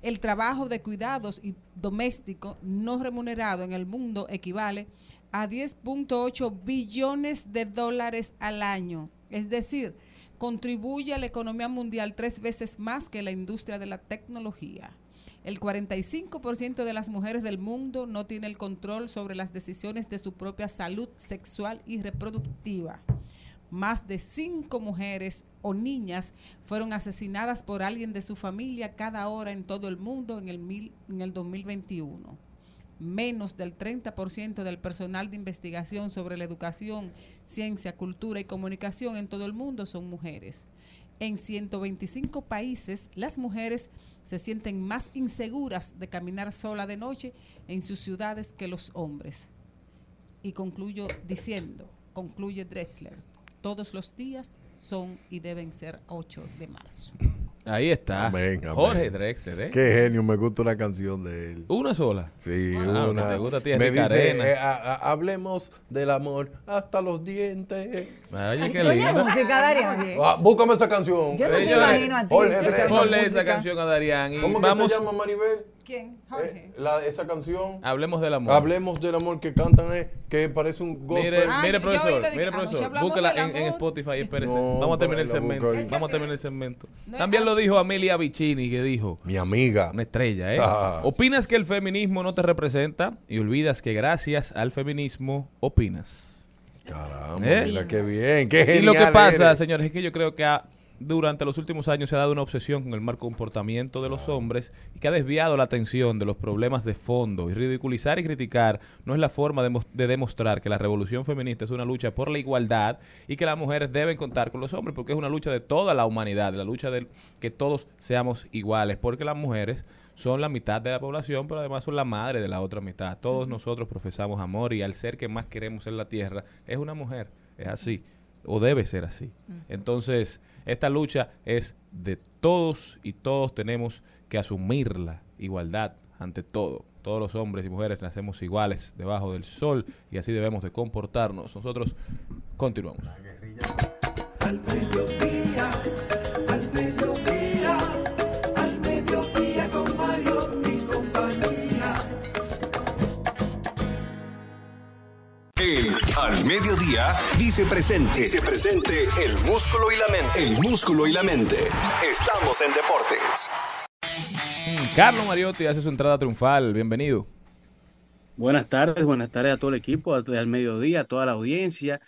El trabajo de cuidados y doméstico no remunerado en el mundo equivale a 10.8 billones de dólares al año. Es decir, contribuye a la economía mundial tres veces más que la industria de la tecnología. El 45% de las mujeres del mundo no tiene el control sobre las decisiones de su propia salud sexual y reproductiva. Más de cinco mujeres o niñas fueron asesinadas por alguien de su familia cada hora en todo el mundo en el, mil- en el 2021. Menos del 30% del personal de investigación sobre la educación, ciencia, cultura y comunicación en todo el mundo son mujeres. En 125 países, las mujeres se sienten más inseguras de caminar sola de noche en sus ciudades que los hombres. Y concluyo diciendo, concluye Drexler, todos los días son y deben ser 8 de marzo. Ahí está. Amén, amén. Jorge Drexler, ¿eh? Qué genio, me gusta una canción de él. Una sola. Sí, Ah, una. que te gusta a ti, es me dice, Arena. eh, a- a- hablemos del amor hasta los dientes. Oye, qué Oye, linda. música, Daria. Ah, búscame esa canción. Yo no te imagino a ti Jorge, Ponle esa música. canción a Darían y ¿Cómo que vamos, se llama Maribel? ¿Quién? Jorge. Eh, la- esa canción. hablemos del amor. Hablemos del amor que cantan, eh, que parece un gospel. Mire, Ah, mire profesor, mire profesor, del en, en. Spotify, espérese. No, Vamos a terminar el segmento. Vamos a terminar el segmento. No, También lo dijo Amelia Vicini, que dijo, Mi amiga. una estrella, ¿eh? Ah. ¿Opinas que el feminismo no te representa y olvidas que gracias al feminismo opinas? Caramba, ¿Eh? mira qué bien, qué Y genial lo que pasa, eres. señores, es que yo creo que a durante los últimos años se ha dado una obsesión con el mal comportamiento de los hombres y que ha desviado la atención de los problemas de fondo. Y ridiculizar y criticar no es la forma de, mos- de demostrar que la revolución feminista es una lucha por la igualdad y que las mujeres deben contar con los hombres porque es una lucha de toda la humanidad, la lucha de que todos seamos iguales, porque las mujeres son la mitad de la población, pero además son la madre de la otra mitad. Todos nosotros profesamos amor y al ser que más queremos en la tierra es una mujer. Es así, o debe ser así. Entonces, esta lucha es de todos y todos tenemos que asumirla. Igualdad ante todo. Todos los hombres y mujeres nacemos iguales debajo del sol y así debemos de comportarnos. Nosotros continuamos. Al mediodía, al mediodía, al mediodía con Mario y compañía. El Al Mediodía dice presente. Dice presente el músculo y la mente. El músculo y la mente. Estamos en deportes. Carlos Mariotti hace su entrada triunfal. Bienvenido. Buenas tardes, buenas tardes a todo el equipo, a- al mediodía, a toda la audiencia.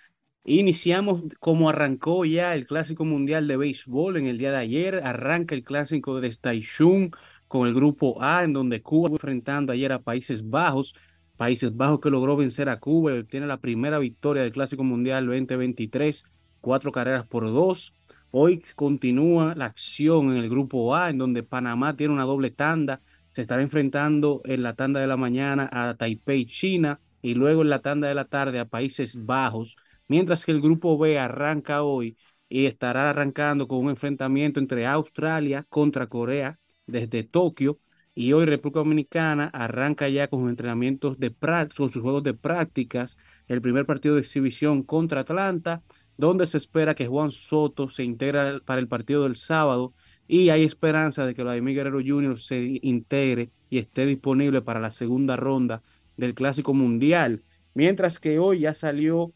Iniciamos como arrancó ya el Clásico Mundial de Béisbol en el día de ayer. Arranca el Clásico de Taichung con el Grupo A, en donde Cuba fue enfrentando ayer a Países Bajos. Países Bajos que logró vencer a Cuba obtiene la primera victoria del Clásico Mundial 2023, cuatro carreras por dos. Hoy continúa la acción en el Grupo A, en donde Panamá tiene una doble tanda se estará enfrentando en la tanda de la mañana a Taipei, China, y luego en la tanda de la tarde a Países Bajos, mientras que el grupo B arranca hoy y estará arrancando con un enfrentamiento entre Australia contra Corea desde Tokio, y hoy República Dominicana arranca ya con sus entrenamientos de práctica, con sus juegos de prácticas, el primer partido de exhibición contra Atlanta, donde se espera que Juan Soto se integre para el partido del sábado y hay esperanza de que Vladimir Guerrero Jr. se integre y esté disponible para la segunda ronda del Clásico Mundial. Mientras que hoy ya salió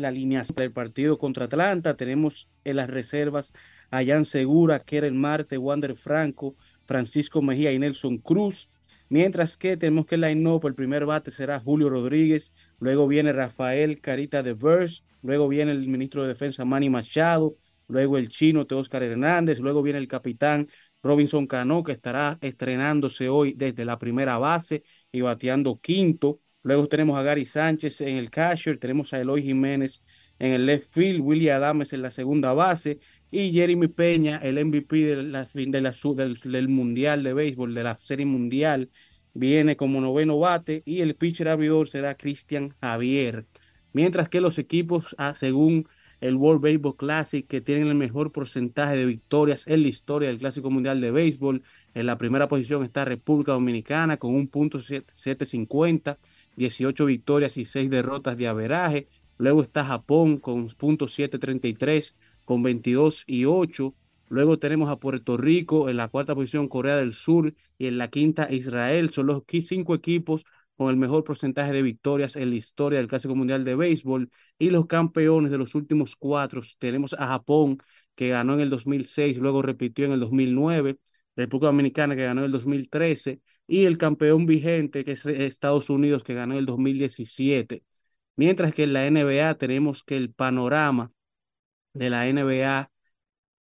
la alineación del partido contra Atlanta. Tenemos en las reservas a Jan Segura, Keren Marte, Wander Franco, Francisco Mejía y Nelson Cruz. Mientras que tenemos que el line-up, el primer bate será Julio Rodríguez, luego viene Rafael Carita de Verse, luego viene el ministro de Defensa Manny Machado, luego el chino Teóscar Hernández, luego viene el capitán Robinson Cano, que estará estrenándose hoy desde la primera base y bateando quinto. Luego tenemos a Gary Sánchez en el catcher, tenemos a Eloy Jiménez en el left field, William Adames en la segunda base y Jeremy Peña, el MVP de la, del, Mundial de Béisbol, de la Serie Mundial, viene como noveno bate y el pitcher abridor será Cristian Javier. Mientras que los equipos, ah, según el World Baseball Classic, que tienen el mejor porcentaje de victorias en la historia del Clásico Mundial de Béisbol, en la primera posición está República Dominicana con un punto siete- 750, 18 victorias y 6 derrotas de averaje. Luego está Japón con punto 733 con 22 y 8. Luego tenemos a Puerto Rico en la cuarta posición, Corea del Sur y en la quinta Israel. Son los cinco equipos con el mejor porcentaje de victorias en la historia del Clásico Mundial de Béisbol. Y los campeones de los últimos cuatro tenemos a Japón que ganó en el 2006, luego repitió en el 2009. República Dominicana que ganó en el 2013 y el campeón vigente que es Estados Unidos que ganó en el 2017. Mientras que en la NBA tenemos que el panorama de la NBA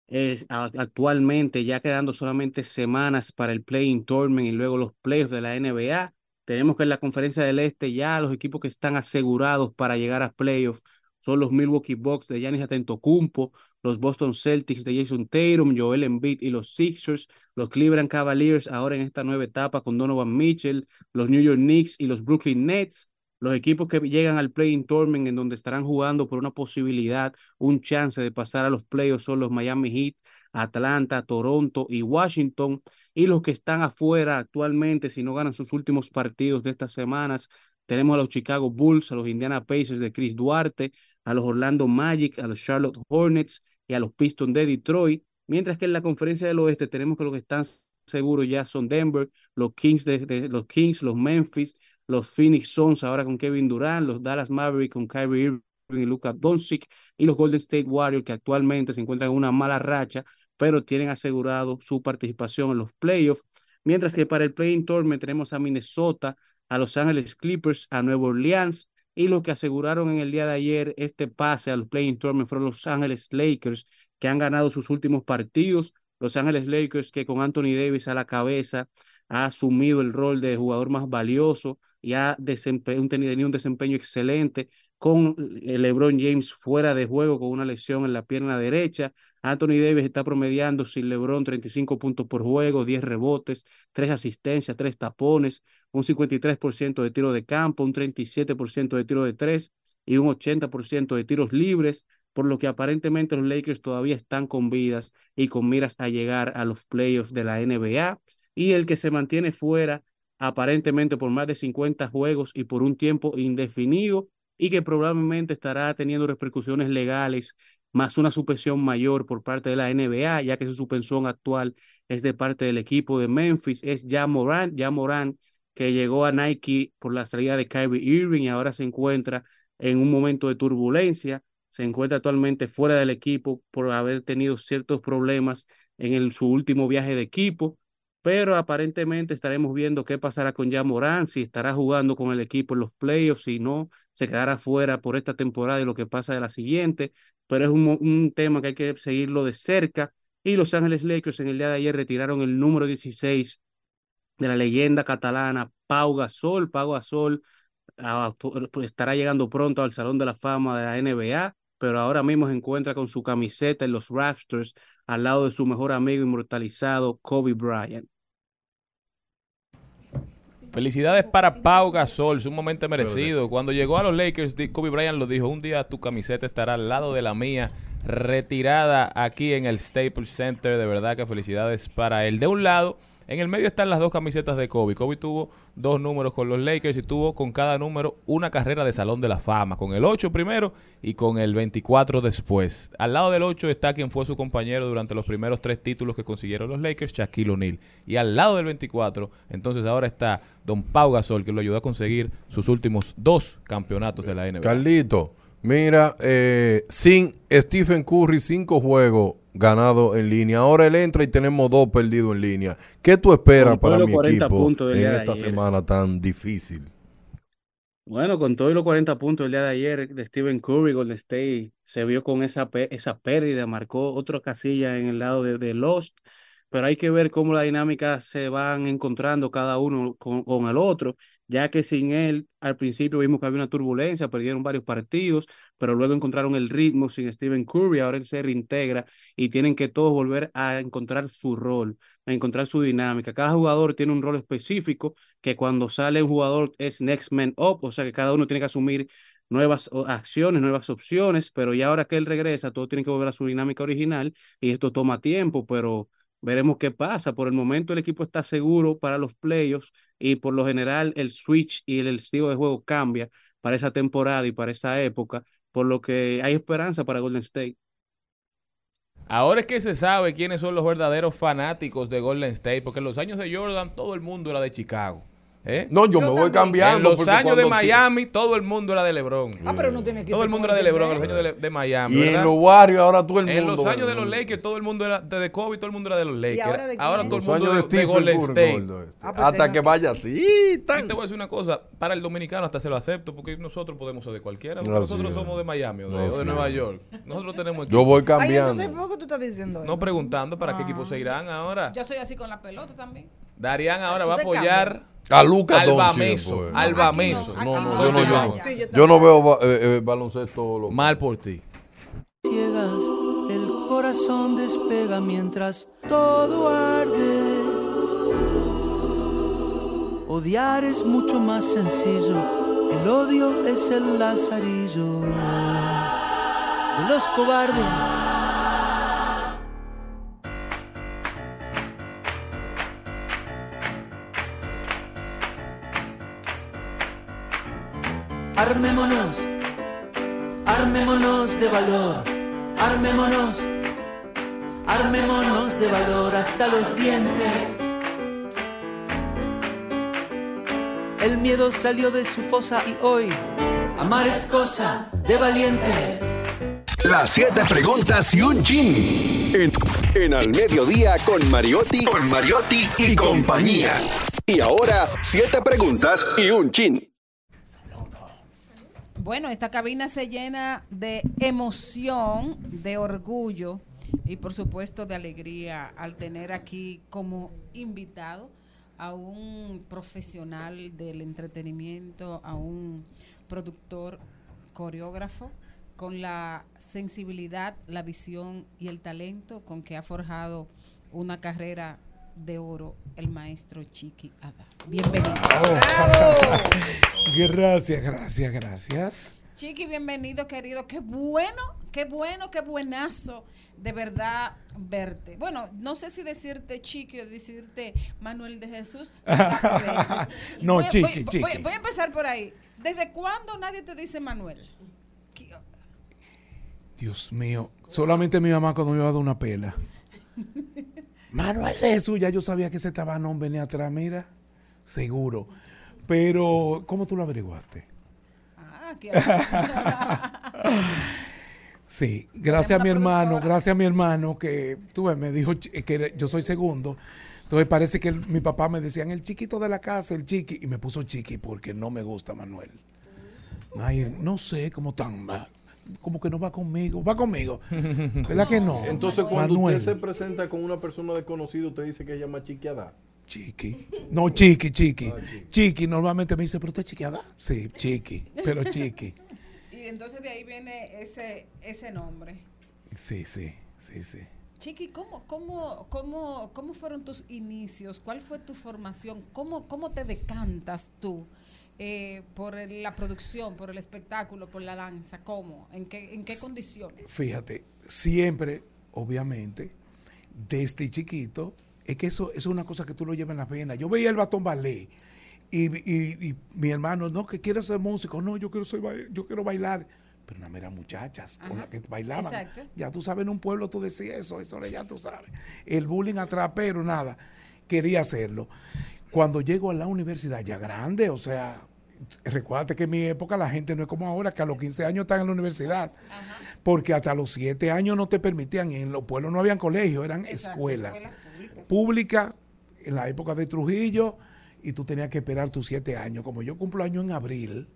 es actualmente ya quedando solamente semanas para el play-in tournament y luego los playoffs de la NBA. Tenemos que en la conferencia del este ya los equipos que están asegurados para llegar a playoffs son los Milwaukee Bucks de Giannis Antetokounmpo, los Boston Celtics de Jason Tatum, Joel Embiid y los Sixers, los Cleveland Cavaliers ahora en esta nueva etapa con Donovan Mitchell, los New York Knicks y los Brooklyn Nets. Los equipos que llegan al play-in tournament en donde estarán jugando por una posibilidad, un chance de pasar a los playoffs son los Miami Heat, Atlanta, Toronto y Washington. Y los que están afuera actualmente, si no ganan sus últimos partidos de estas semanas, tenemos a los Chicago Bulls, a los Indiana Pacers de Chris Duarte, a los Orlando Magic, a los Charlotte Hornets y a los Pistons de Detroit. Mientras que en la conferencia del oeste tenemos que los que están seguros ya son Denver, los Kings de, los Kings, los Memphis, los Phoenix Suns ahora con Kevin Durant, los Dallas Mavericks con Kyrie Irving y Luka Doncic y los Golden State Warriors que actualmente se encuentran en una mala racha, pero tienen asegurado su participación en los playoffs. Mientras que para el play-in tournament tenemos a Minnesota, a Los Angeles Clippers, a Nueva Orleans y los que aseguraron en el día de ayer este pase al play-in tournament fueron Los Angeles Lakers que han ganado sus últimos partidos. Los Ángeles Lakers que con Anthony Davis a la cabeza ha asumido el rol de jugador más valioso y ha desempe- un- tenido un desempeño excelente con LeBron James fuera de juego con una lesión en la pierna derecha. Anthony Davis está promediando sin LeBron 35 puntos por juego, 10 rebotes, 3 asistencias, 3 tapones, un 53% de tiro de campo, un 37% de tiro de 3 y un 80% de tiros libres, por lo que aparentemente los Lakers todavía están con vidas y con miras a llegar a los playoffs de la NBA. Y el que se mantiene fuera aparentemente por más de 50 juegos y por un tiempo indefinido y que probablemente estará teniendo repercusiones legales más una suspensión mayor por parte de la NBA, ya que su suspensión actual es de parte del equipo de Memphis, es ya Morant, ya Morant que llegó a Nike por la salida de Kyrie Irving y ahora se encuentra en un momento de turbulencia, se encuentra actualmente fuera del equipo por haber tenido ciertos problemas en su último viaje de equipo, pero aparentemente estaremos viendo qué pasará con ya Morant, si estará jugando con el equipo en los playoffs, si no, se quedará fuera por esta temporada y lo que pasa de la siguiente, pero es un, un tema que hay que seguirlo de cerca. Y Los Ángeles Lakers en el día de ayer retiraron el número 16 de la leyenda catalana Pau Gasol. Pau Gasol ah, pues, estará llegando pronto al Salón de la Fama de la NBA, pero ahora mismo se encuentra con su camiseta en los rafters al lado de su mejor amigo inmortalizado Kobe Bryant. Felicidades para Pau Gasol, sumamente merecido. Cuando llegó a los Lakers, Kobe Bryant lo dijo, un día tu camiseta estará al lado de la mía, retirada aquí en el Staples Center. De verdad que felicidades para él. De un lado, en el medio están las dos camisetas de Kobe. Kobe tuvo dos números con los Lakers y tuvo con cada número una carrera de Salón de la Fama, con el 8 primero y con el 24 después. Al lado del 8 está quien fue su compañero durante los primeros tres títulos que consiguieron los Lakers, Shaquille O'Neal. Y al lado del 24, entonces ahora está Don Pau Gasol, que lo ayudó a conseguir sus últimos dos campeonatos de la NBA. Carlito, mira, eh, sin Stephen Curry, cinco juegos ganados en línea. Ahora él entra y tenemos dos perdidos en línea. ¿Qué tú esperas para mi los 40 equipo en esta ayer. semana tan difícil? Bueno, con todos los 40 puntos el día de ayer de Stephen Curry, Golden State se vio con esa, esa pérdida, marcó otra casilla en el lado de, de Lost, pero hay que ver cómo las dinámicas se van encontrando cada uno con, con el otro, ya que sin él al principio vimos que había una turbulencia, perdieron varios partidos, pero luego encontraron el ritmo sin Stephen Curry, ahora él se reintegra y tienen que todos volver a encontrar su rol, a encontrar su dinámica. Cada jugador tiene un rol específico que cuando sale un jugador es next man up, o sea que cada uno tiene que asumir nuevas acciones, nuevas opciones, pero ya ahora que él regresa, todo tiene que volver a su dinámica original y esto toma tiempo, pero veremos qué pasa. Por el momento el equipo está seguro para los playoffs y por lo general el switch y el estilo de juego cambia para esa temporada y para esa época, por lo que hay esperanza para Golden State. Ahora es que se sabe quiénes son los verdaderos fanáticos de Golden State, porque en los años de Jordan todo el mundo era de Chicago. ¿Eh? No, yo, me voy cambiando. En los años de Miami, todo el mundo era de LeBron. Ah, pero no tiene que Todo ser el mundo era de LeBron en los años de, de Miami. Y ¿verdad? en los barrios ahora todo el En mundo. los años de los Lakers, todo el mundo era de Kobe, todo el mundo era de los Lakers. ahora de quién? todo el mundo de de, Stephen Golden State. Ah, pues Hasta que vaya así. Y tan- te voy a decir una cosa, para el dominicano hasta se lo acepto, porque nosotros podemos ser de cualquiera. Ah, nosotros sí. somos de Miami o de, No, o de sí. Nueva York. Nosotros tenemos Yo voy Ay, cambiando. ¿por qué tú estás diciendo eso? No preguntando para qué Ah. equipo se irán ahora. Yo soy así con la pelota también. Darían ahora Tú va a apoyar. A Lucas al Doncic, Bameso. pues. Al aquí Bameso. no, No, aquí no, no. yo no, yo no. Sí, yo Yo no veo eh, eh, baloncesto. loco. Mal por ti. ciegas, el corazón despega mientras todo arde. Odiar es mucho más sencillo, el odio es el lazarillo de los cobardes. Armémonos, armémonos de valor, armémonos, armémonos de valor hasta los dientes. El miedo salió de su fosa y hoy amar es cosa de valientes. Las siete preguntas y un chin. En, en Al Mediodía con Mariotti, con Mariotti y compañía. Y ahora, siete preguntas y un chin. Bueno, esta cabina se llena de emoción, de orgullo, y por supuesto de alegría al tener aquí como invitado a un profesional del entretenimiento, a un productor, coreógrafo, con la sensibilidad, la visión y el talento con que ha forjado una carrera de oro el maestro Chiqui Ada. Bienvenido. Gracias, gracias, gracias. Chiqui, bienvenido, querido. Qué bueno, qué bueno, qué buenazo de verdad verte. Bueno, no sé si decirte Chiqui o decirte Manuel de Jesús. No, Voy Chiqui, voy- Chiqui. Voy, voy a empezar por ahí. ¿Desde cuándo nadie te dice Manuel? Dios mío, solamente mi mamá cuando me iba a dar una pela. Manuel Jesús, ya yo sabía que ese tabanón venía atrás, mira, seguro. Pero, ¿cómo tú lo averiguaste? Ah, qué- Sí, gracias a mi hermano, gracias a mi hermano que tú ves, me dijo que yo soy segundo. Entonces parece que el- mi papá me decían el chiquito de la casa, el chiqui, y me puso chiqui porque no me gusta Manuel. Ay, no sé cómo tan como que no va conmigo, va conmigo. ¿Verdad que no? Entonces, cuando Manuel. usted se presenta con una persona desconocida, usted dice que ella llama chiquiada. Chiqui. No, chiqui, chiqui. Chiqui, normalmente me dice, pero usted es chiquiada. Sí, chiqui, pero chiqui. Y entonces de ahí viene ese, ese nombre. Sí, sí, sí, sí. Chiqui, ¿cómo, cómo, cómo, ¿cómo fueron tus inicios? ¿Cuál fue tu formación? ¿Cómo, cómo te decantas tú eh, por la producción, por el espectáculo, por la danza? ¿Cómo? ¿En qué, en qué condiciones? Fíjate, siempre, obviamente, desde chiquito, es que eso, eso es una cosa que tú lo llevas en la pena. Yo veía el batón ballet y, y- y mi hermano, no, que quiere ser músico, no, yo quiero, ser, yo quiero bailar. Pero no eran muchachas con las que bailaban. Exacto. Ya tú sabes, en un pueblo tú decías eso, eso ya tú sabes. El bullying atrás, pero nada, quería hacerlo. Cuando llego a la universidad, ya grande, o sea, recuérdate que en mi época la gente no es como ahora, que a los 15 años están en la universidad. Porque hasta los 7 años no te permitían, y en los pueblos no habían colegios, eran escuelas públicas en la época de Trujillo y tú tenías que esperar tus 7 años. Como yo cumplo año en abril,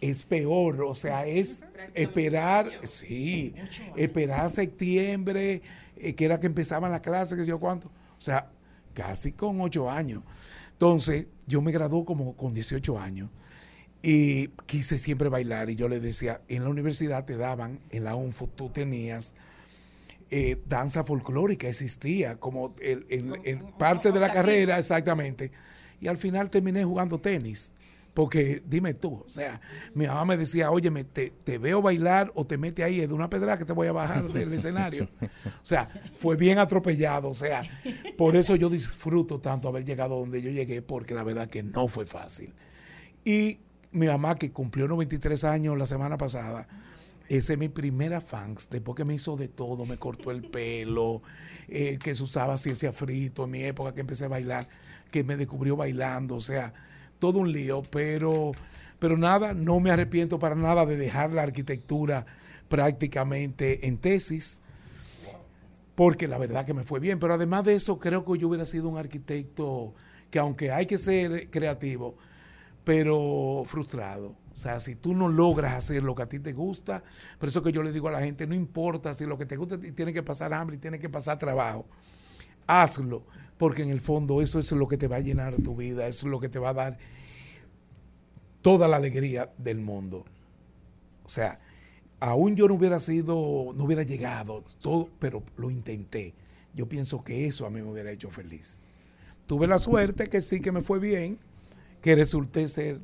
es peor, o sea, es esperar, sí, esperar septiembre, eh, que era que empezaban las clases, que sé yo cuánto, o sea, casi con ocho años. Entonces, yo me gradué como con 18 años y quise siempre bailar y yo le decía, en la universidad te daban, en la UNFO tú tenías eh, danza folclórica, existía como el, el- el parte de la carrera, exactamente. Y al final terminé jugando tenis. Porque dime tú, o sea, mi mamá me decía, oye, te, te veo bailar o te mete ahí de una pedra que te voy a bajar del escenario. O sea, fue bien atropellado. O sea, por eso yo disfruto tanto haber llegado donde yo llegué, porque la verdad que no fue fácil. Y mi mamá, que cumplió 93 años la semana pasada, esa es mi primera fans, después que me hizo de todo, me cortó el pelo, eh, que se usaba ciencia frito en mi época que empecé a bailar, que me descubrió bailando, o sea, todo un lío, pero, pero nada, no me arrepiento para nada de dejar la arquitectura prácticamente en tesis, porque la verdad que me fue bien, pero además de eso creo que yo hubiera sido un arquitecto que aunque hay que ser creativo, pero frustrado. O sea, si tú no logras hacer lo que a ti te gusta, por eso que yo le digo a la gente, no importa si lo que te gusta tiene que pasar hambre y tiene que pasar trabajo, hazlo, porque en el fondo eso es lo que te va a llenar tu vida, eso es lo que te va a dar toda la alegría del mundo. O sea, aún yo no hubiera sido, no hubiera llegado, todo, pero lo intenté. Yo pienso que eso a mí me hubiera hecho feliz. Tuve la suerte que sí que me fue bien, que resulté ser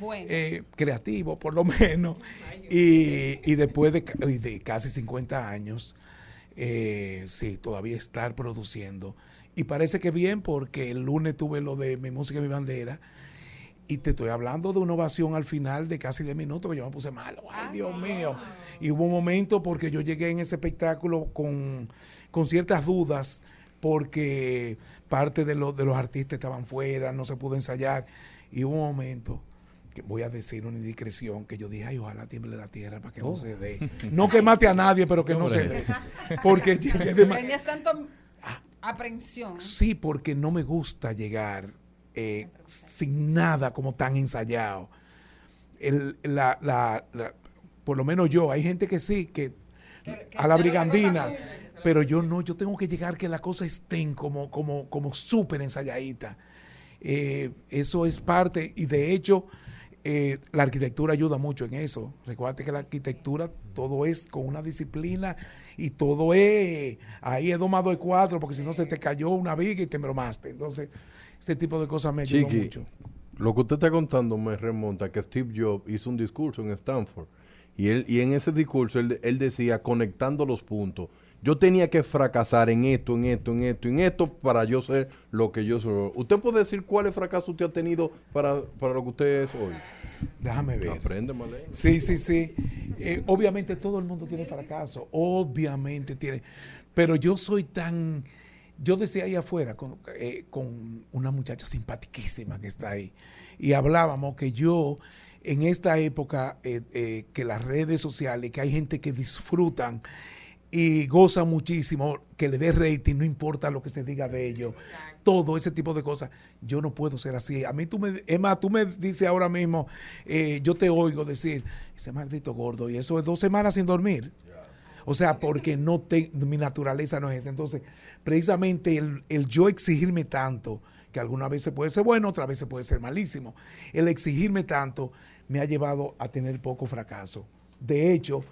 Bueno. eh, creativo, por lo menos. Y, y después de, de casi 50 años, eh, sí, todavía estar produciendo. Y parece que bien, porque el lunes tuve lo de mi música y mi bandera. Y te estoy hablando de una ovación al final de casi 10 minutos que yo me puse malo. Ay, Dios mío. Y hubo un momento porque yo llegué en ese espectáculo con, con ciertas dudas, porque parte de, los de los artistas estaban fuera, no se pudo ensayar. Y hubo un momento que voy a decir una indiscreción que yo dije, ay, ojalá tiemble la tierra para que no Oh. se dé. No que mate a nadie, pero que no se dé. Porque llegué de Tenías tanto aprensión. Sí, porque no me gusta llegar eh, sin nada como tan ensayado. El- la- la- la- por lo menos yo, hay gente que sí, que a la brigandina. Pero yo no, yo tengo que llegar que las cosas estén como, como, como súper ensayaditas. Eh, eso es parte, y de hecho, eh, la arquitectura ayuda mucho en eso. Recuerda que la arquitectura todo es con una disciplina y todo es, ahí es domado de cuatro, porque si no se te cayó una viga y te bromaste. Entonces, ese tipo de cosas me ayudó Chiqui, mucho. lo que usted está contando me remonta que Steve Jobs hizo un discurso en Stanford y él y en ese discurso él, él decía conectando los puntos. Yo tenía que fracasar en esto, en esto, en esto, en esto para yo ser lo que yo soy. ¿Usted puede decir cuáles fracasos usted ha tenido para, para lo que usted es hoy? Déjame ver. Aprende, Malena. Sí, sí, sí. Eh, obviamente todo el mundo tiene fracaso, obviamente tiene. Pero yo soy tan... Yo decía ahí afuera con, eh, con una muchacha simpaticísima que está ahí y hablábamos que yo en esta época eh, eh, que las redes sociales, que hay gente que disfrutan y gozan muchísimo, que le dé rating, no importa lo que se diga de ellos, todo ese tipo de cosas. Yo no puedo ser así. A mí tú me, más, tú me dices ahora mismo, eh, yo te oigo decir, ese maldito gordo, y eso es dos semanas sin dormir. O sea, porque no te, mi naturaleza no es esa. Entonces, precisamente el, el yo exigirme tanto, que algunas veces puede ser bueno, otras veces puede ser malísimo, el exigirme tanto me ha llevado a tener poco fracaso. De hecho,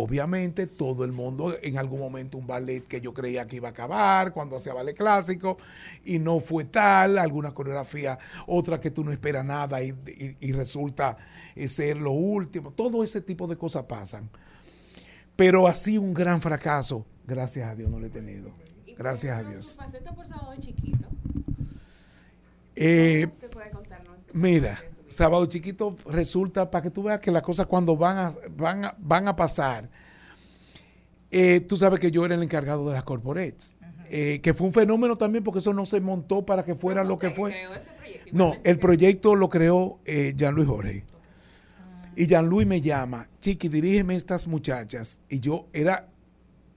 obviamente todo el mundo en algún momento un ballet que yo creía que iba a acabar cuando hacía ballet clásico y no fue tal, alguna coreografía, otra que tú no esperas nada y, y- y resulta eh, ser lo último, todo ese tipo de cosas pasan. Pero así un gran fracaso, gracias a Dios no lo he tenido. Gracias a Dios. Eh. Mira, sábado chiquito resulta para que tú veas que las cosas cuando van a, van a, van a pasar. eh, tú sabes que yo era el encargado de las corporates, eh, que fue un fenómeno también porque eso no se montó para que fuera lo que fue. No, el proyecto lo creó eh, Jean-Louis Jorge. Y Jean-Louis me llama, Chiqui, dirígeme estas muchachas. Y yo era,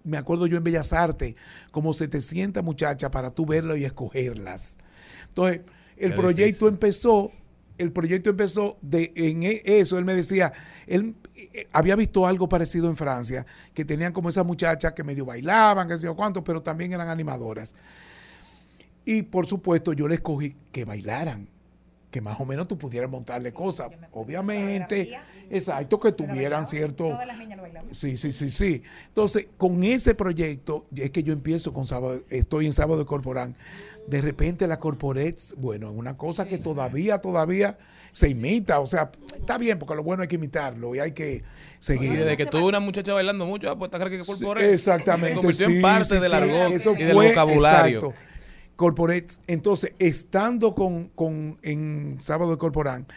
me acuerdo yo en Bellas Artes, como 700 muchachas para tú verlo y escogerlas. Entonces, el Qué proyecto empezó, el proyecto empezó de en e- eso, él me decía, él eh, había visto algo parecido en Francia, que tenían como esas muchachas que medio bailaban, que sé yo cuánto, pero también eran animadoras. Y por supuesto yo les escogí que bailaran, que más o menos tú pudieras montarle cosas, obviamente, exacto, que tuvieran cierto... Todas las niñas lo bailaban. Sí, sí, sí, sí. Entonces, con ese proyecto, es que yo empiezo con sábado, estoy en sábado de Corporán. De repente la Corporets, bueno, es una cosa que todavía, todavía se imita. O sea, está bien, porque lo bueno hay que imitarlo y hay que seguir. Y desde que tuve una muchacha bailando mucho, ah, pues que Sí, corporé. Exactamente. Se convirtió sí, en parte sí, del sí, argot eso y del fue, vocabulario. exacto. Corporate. Entonces, estando con, con- en Sábado de Corporán,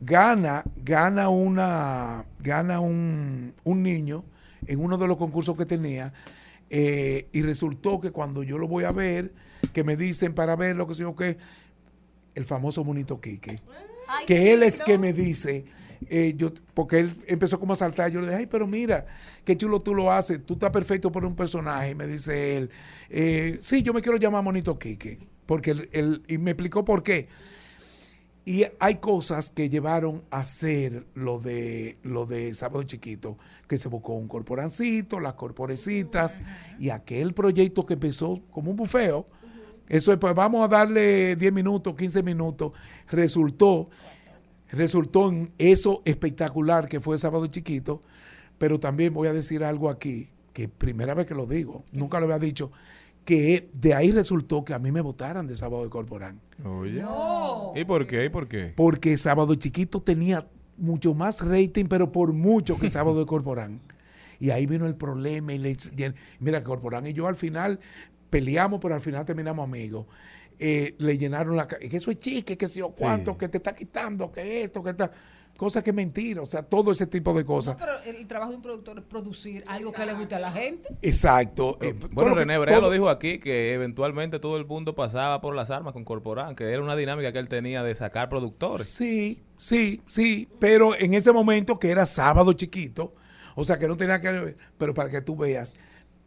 gana, gana una, gana un, un niño en uno de los concursos que tenía. Eh, y resultó que cuando yo lo voy a ver, que me dicen para ver lo que sé yo qué, el famoso monito Quique. que él es que me dice, eh, yo, porque él empezó como a saltar, yo le dije, ay, pero mira, qué chulo tú lo haces, tú estás perfecto por un personaje, y me dice él, eh, sí, yo me quiero llamar Monito Quique, porque él, él- y me explicó por qué. Y hay cosas que llevaron a hacer lo de lo de Sábado Chiquito, que se buscó un corporancito, las corporecitas, y aquel proyecto que empezó como un bufeo, eso es, pues vamos a darle 10 minutos, 15 minutos, resultó, resultó en eso espectacular que fue Sábado Chiquito, pero también voy a decir algo aquí, que primera vez que lo digo, nunca lo había dicho, que de ahí resultó que a mí me votaran de Sábado de Corporán. Oye. ¿Y por qué? ¿Y por qué? Porque Sábado Chiquito tenía mucho más rating, pero por mucho que Sábado de Corporán. Y ahí vino el problema. Y le, y el- mira, Corporán y yo al final peleamos, pero al final terminamos amigos. Eh, le llenaron la que eso es chique, que sé yo cuánto, Sí. que te está quitando, que esto, que está. Cosas que es mentira, o sea, todo ese tipo de cosas. Pero el trabajo de un productor es producir algo que le guste a la gente. Exacto. Eh, Bueno, René Brea todo- lo dijo aquí, que eventualmente todo el mundo pasaba por las armas con Corporán, que era una dinámica que él tenía de sacar productores. Sí, sí, sí, pero en ese momento que era sábado chiquito, o sea que no tenía que ver, pero para que tú veas,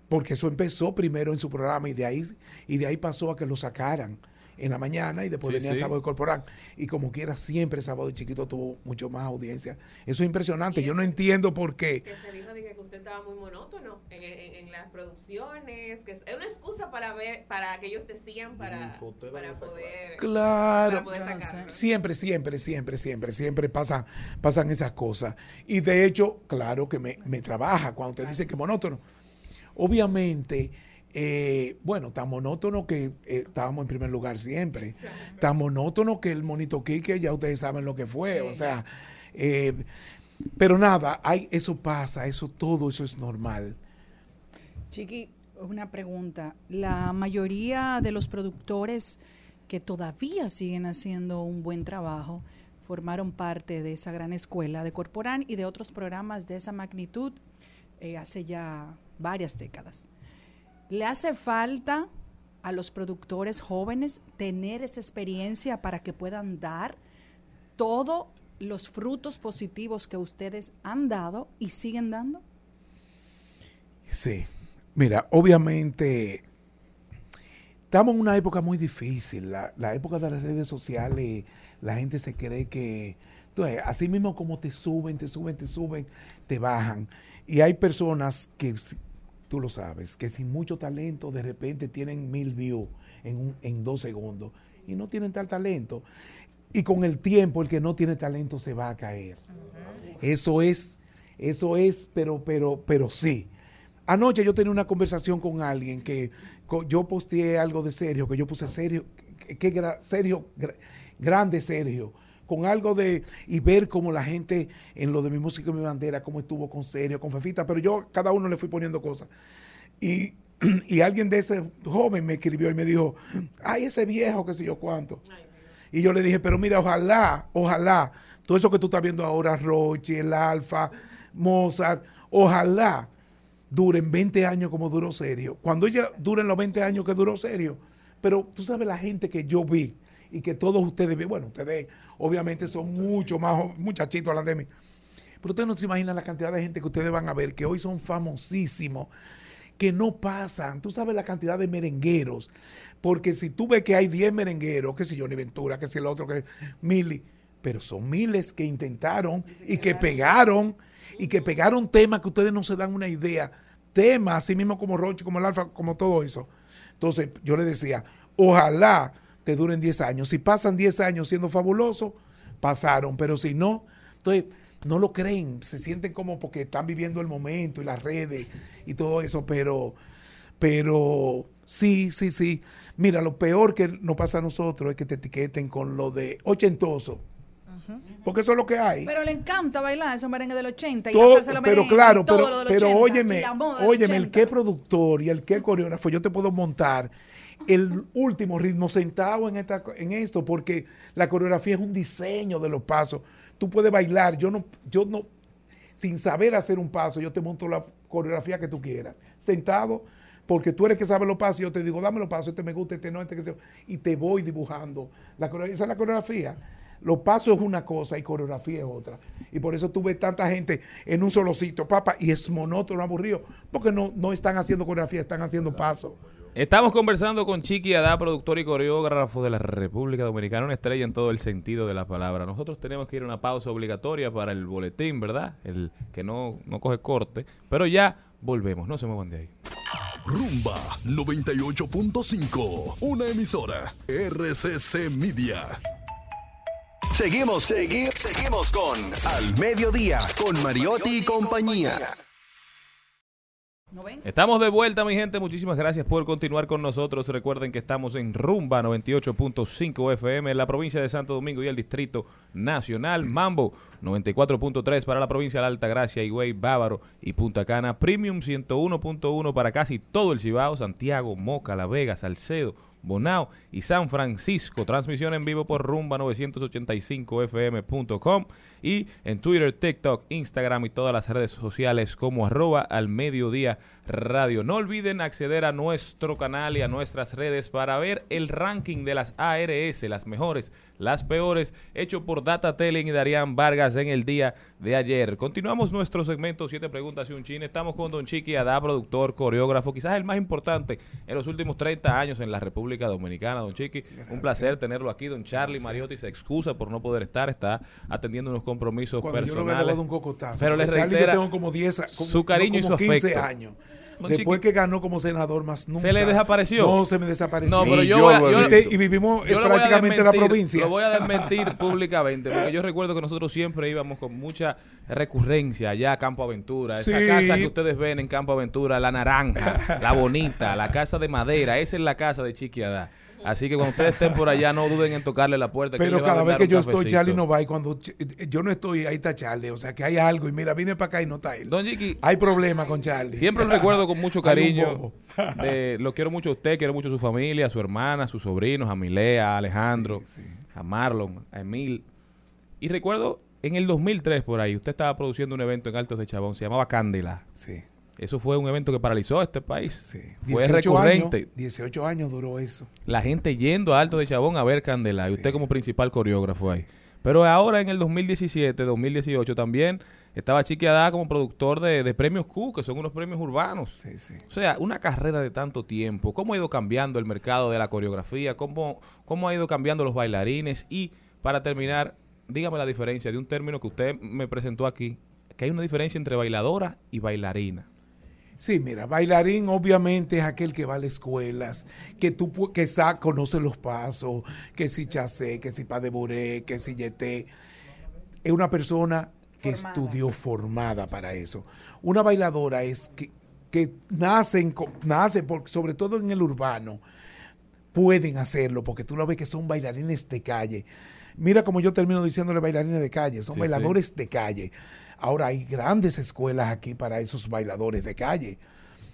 porque eso empezó primero en su programa y de ahí y de ahí pasó a que lo sacaran en la mañana y después Sí, venía el sí. sábado de Corporán. Y como quiera, siempre el sábado chiquito tuvo mucho más audiencia. Eso es impresionante. Yo no entiendo por qué. Que se dijo de que usted estaba muy monótono en, en- en las producciones, que es una excusa para ver, para que ellos decían para, para poder, Claro. para poder sacarlo. Siempre, siempre, siempre, siempre, siempre pasan, pasan esas cosas. Y de hecho, claro que me, me trabaja cuando te dicen que es monótono. Obviamente, eh, bueno, tan monótono que eh, estábamos en primer lugar siempre. Tan monótono que el monito Quique, ya ustedes saben lo que fue. O sea, eh, pero nada, hay, eso pasa, eso todo eso es normal. Chiqui, una pregunta. La mayoría de los productores que todavía siguen haciendo un buen trabajo formaron parte de esa gran escuela de Corporán y de otros programas de esa magnitud eh, hace ya varias décadas. ¿Le hace falta a los productores jóvenes tener esa experiencia para que puedan dar todos los frutos positivos que ustedes han dado y siguen dando? Sí. Mira, obviamente estamos en una época muy difícil. La, época de las redes sociales, la gente se cree que, entonces, así mismo como te suben, te suben, te suben, te bajan. Y hay personas que, tú lo sabes, que sin mucho talento de repente tienen mil views en, un- en dos segundos y no tienen tal talento. Y con el tiempo el que no tiene talento se va a caer. Eso es, eso es, pero, pero, pero sí. Anoche yo tenía una conversación con alguien que yo posteé algo de Sergio, que yo puse Sergio, que, que Sergio, gra- grande Sergio, con algo de, y ver cómo la gente en lo de mi música y mi bandera, cómo estuvo con Sergio, con Fefita, pero yo cada uno le fui poniendo cosas. Y, y alguien de ese joven me escribió y me dijo, ay, ese viejo, qué sé yo cuánto. Y yo le dije, pero mira, ojalá, ojalá, todo eso que tú estás viendo ahora, Roche, el Alfa, Mozart, ojalá duren 20 años como duró Serio. Cuando ella duren los 20 años que duró Serio. Pero tú sabes la gente que yo vi y que todos ustedes ven, bueno, ustedes obviamente son mucho más muchachitos hablan de mí. Pero ustedes no se imaginan la cantidad de gente que ustedes van a ver que hoy son famosísimos, que no pasan. Tú sabes la cantidad de merengueros. Porque si tú ves que hay 10 merengueros, que si Johnny Ventura, que si el otro, que Mili, pero son miles que intentaron y que pegaron y que pegaron temas que ustedes no se dan una idea. Temas, así mismo como Roche, como el Alfa, como todo eso. Entonces yo le decía, ojalá te duren 10 años. Si pasan 10 años siendo fabulosos, pasaron, pero si no, entonces no lo creen, se sienten como porque están viviendo el momento y las redes y todo eso, pero, pero sí, sí, sí. Mira, lo peor que nos pasa a nosotros es que te etiqueten con lo de ochentoso. Porque eso es lo que hay. Pero le encanta bailar esos merengue del 80 y Todo- la salsa pero claro, y todo pero, lo del pero 80 óyeme, y la moda del óyeme, el 80. que productor y el que coreógrafo, yo te puedo montar el último ritmo sentado en, esta, en esto, porque la coreografía es un diseño de los pasos. Tú puedes bailar, yo no, yo no, sin saber hacer un paso, yo te monto la coreografía que tú quieras, sentado, porque tú eres que sabe los pasos, yo te digo, dame los pasos, este me gusta, este no, este que yo, y te voy dibujando. La coreografía, esa es la coreografía. Los pasos es una cosa y coreografía es otra. Y por eso tú ves tanta gente en un solo sitio, papá, y es monótono, aburrido, porque no, no están haciendo coreografía, están haciendo pasos. Estamos conversando con Chiqui Adá, productor y coreógrafo de la República Dominicana, una estrella en todo el sentido de la palabra. Nosotros tenemos que ir a una pausa obligatoria para el boletín, ¿verdad? El que no, no coge corte, pero ya volvemos, no se muevan de ahí. Rumba 98.5, una emisora RCC Media. Seguimos, seguimos, seguimos con Al Mediodía, con Mariotti y compañía. Estamos de vuelta, mi gente. Muchísimas gracias por continuar con nosotros. Recuerden que estamos en Rumba 98.5 FM en la provincia de Santo Domingo y el Distrito Nacional. Mambo 94.3 para la provincia de Alta Gracia, Higüey, Bávaro y Punta Cana. Premium 101.1 para casi todo el Cibao, Santiago, Moca, La Vega, Salcedo, Bonao y San Francisco. Transmisión en vivo por rumba985fm.com y en Twitter, TikTok, Instagram y todas las redes sociales como arroba al mediodía Radio. No olviden acceder a nuestro canal y a nuestras redes para ver el ranking de las ARS, las mejores, las peores, hecho por Data Telling y Darían Vargas en el día de ayer. Continuamos nuestro segmento Siete Preguntas y un Chine. Estamos con Don Chiqui Adá, productor, coreógrafo, quizás el más importante en los últimos 30 años en la República Dominicana. Don Chiqui, un placer tenerlo aquí. Don Charlie Mariotti se excusa por no poder estar, está atendiendo unos compromisos Cuando yo le personales. doy un cocotazo. Pero le Charlie, yo reitera tengo como 10 a- como- su cariño no, y su 15 afecto. años. Después Chiqui. que ganó como senador más nunca. ¿Se le desapareció? No, se me desapareció. No, pero Y yo, voy a- lo he yo- visto. y, y vivimos yo prácticamente en la desmentir, provincia. Lo voy a desmentir públicamente, porque yo recuerdo que nosotros siempre íbamos con mucha recurrencia allá a Campo Aventura. Esa Sí. casa que ustedes ven en Campo Aventura, la naranja, la bonita, la casa de madera, esa es la casa de Chiquiadá. Así que cuando ustedes estén por allá, no duden en tocarle la puerta. Pero cada vez que yo estoy. Charlie no va. Y cuando yo no estoy, ahí está Charlie. O sea, que hay algo. Y mira, vine para acá y no está él. Don Chiqui, Hay problema con Charlie. Siempre lo recuerdo con mucho cariño. de- lo quiero mucho a usted, quiero mucho a su familia, a su hermana, a sus sobrinos, a Milea, a Alejandro, a Marlon, a Emil. Y recuerdo en el 2003 por ahí, usted estaba produciendo un evento en Altos de Chabón, se llamaba Cándela. Sí. Eso fue un evento que paralizó a este país. Fue 18 recurrente. Años, 18 años duró eso. La gente yendo a Alto de Chabón a ver Candela y usted como principal coreógrafo ahí. Pero ahora en el 2017, 2018 también estaba Chiquiadá como productor de, de premios Q, que son unos premios urbanos. O sea, una carrera de tanto tiempo. ¿Cómo ha ido cambiando el mercado de la coreografía? ¿Cómo, cómo ha ido cambiando los bailarines? Y para terminar, dígame la diferencia de un término que usted me presentó aquí, que hay una diferencia entre bailadora y bailarina. Sí, mira, bailarín obviamente es aquel que va a las escuelas, que tú que sa- conoce los pasos, que si chacé, que si pas de bourrée, que si yeté. Es una persona que estudió formada para eso. Una bailadora es que, que nacen, nace por- sobre todo en el urbano, pueden hacerlo porque tú lo ves que son bailarines de calle. Mira como yo termino diciéndole bailarines de calle, son Sí, bailadores de calle. Ahora hay grandes escuelas aquí para esos bailadores de calle.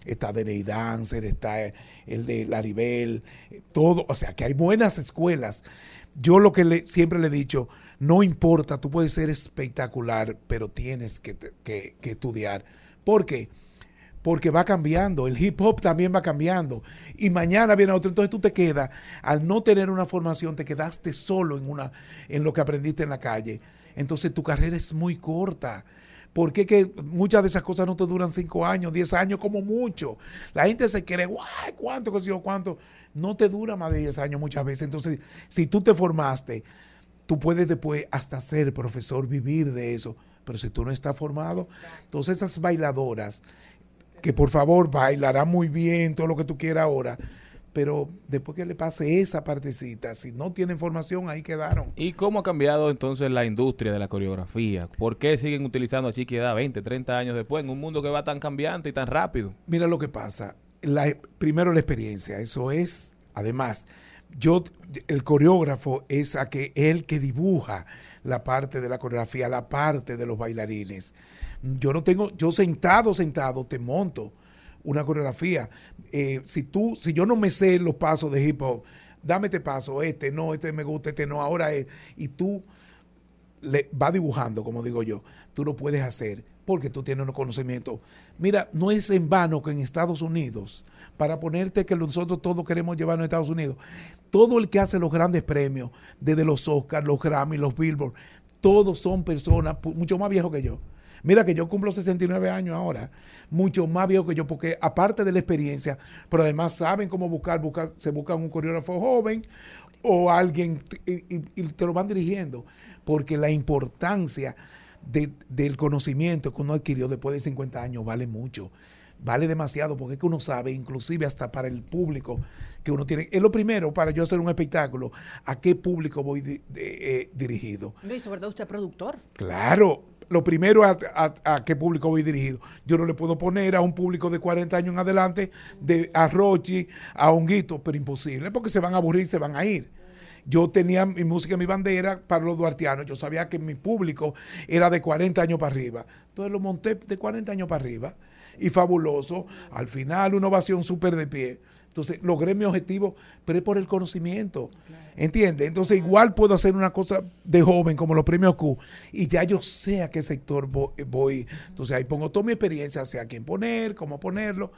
Está Deney Dancer, está el de Laribel, eh, todo, o sea que hay buenas escuelas. Yo lo que siempre le he dicho, no importa, tú puedes ser espectacular, pero tienes que- que estudiar. ¿Por qué? porque va cambiando, el hip hop también va cambiando y mañana viene otro, entonces tú te quedas, al no tener una formación, te quedaste solo en, una, en lo que aprendiste en la calle, entonces tu carrera es muy corta. Porque que muchas de esas cosas no te duran cinco años, diez años como mucho. La gente se cree, guay, cuánto, qué sé yo, cuánto. No te dura más de 10 años muchas veces. Entonces, si tú te formaste, tú puedes después hasta ser profesor, vivir de eso. Pero si tú no estás formado, entonces esas bailadoras, que por favor bailará muy bien, todo lo que tú quieras ahora, pero después que le pase esa partecita, si no tienen formación, ahí quedaron. ¿Y cómo ha cambiado entonces la industria de la coreografía? ¿Por qué siguen utilizando a Chiquiedad 20, 30 años después en un mundo que va tan cambiante y tan rápido? Mira lo que pasa. La- primero la experiencia, eso es, además, yo, el coreógrafo es a que, el que dibuja la parte de la coreografía, la parte de los bailarines. Yo no tengo, yo sentado, sentado, te monto una coreografía. Eh, si tú, si yo no me sé los pasos de hip hop, dame este paso, este no, este me gusta, este no, ahora es, y tú le va dibujando, como digo yo, tú lo puedes hacer porque tú tienes unos conocimientos. Mira, no es en vano que en Estados Unidos, para ponerte que nosotros todos queremos llevarnos a Estados Unidos, todo el que hace los grandes premios, desde los Oscars, los Grammy, los Billboard, todos son personas mucho más viejos que yo. Mira que yo cumplo 69 años ahora, mucho más viejo que yo, porque aparte de la experiencia, pero además saben cómo buscar, buscar se buscan un coreógrafo joven o alguien y, y- y te lo van dirigiendo, porque la importancia de- del conocimiento que uno adquirió después de 50 años vale mucho, vale demasiado, porque es que uno sabe, inclusive hasta para el público que uno tiene, es lo primero para yo hacer un espectáculo, a qué público voy di- de- eh, dirigido. Luis, sobre todo usted es productor. Claro, lo primero a, a- qué público voy dirigido. Yo no le puedo poner a un público de 40 años en adelante, de, a Rochi, a Honguito, pero imposible, porque se van a aburrir, se van a ir. Yo tenía mi música, mi bandera para los duartianos. Yo sabía que mi público era de 40 años para arriba. Entonces lo monté de 40 años para arriba. Y fabuloso. Al final, una ovación súper de pie. Entonces, logré mi objetivo, pero es por el conocimiento. ¿Entiendes? Entonces, igual puedo hacer una cosa de joven como los premios Q y ya yo sé a qué sector vo- voy. Entonces, ahí pongo toda mi experiencia, sé a quién poner, cómo ponerlo.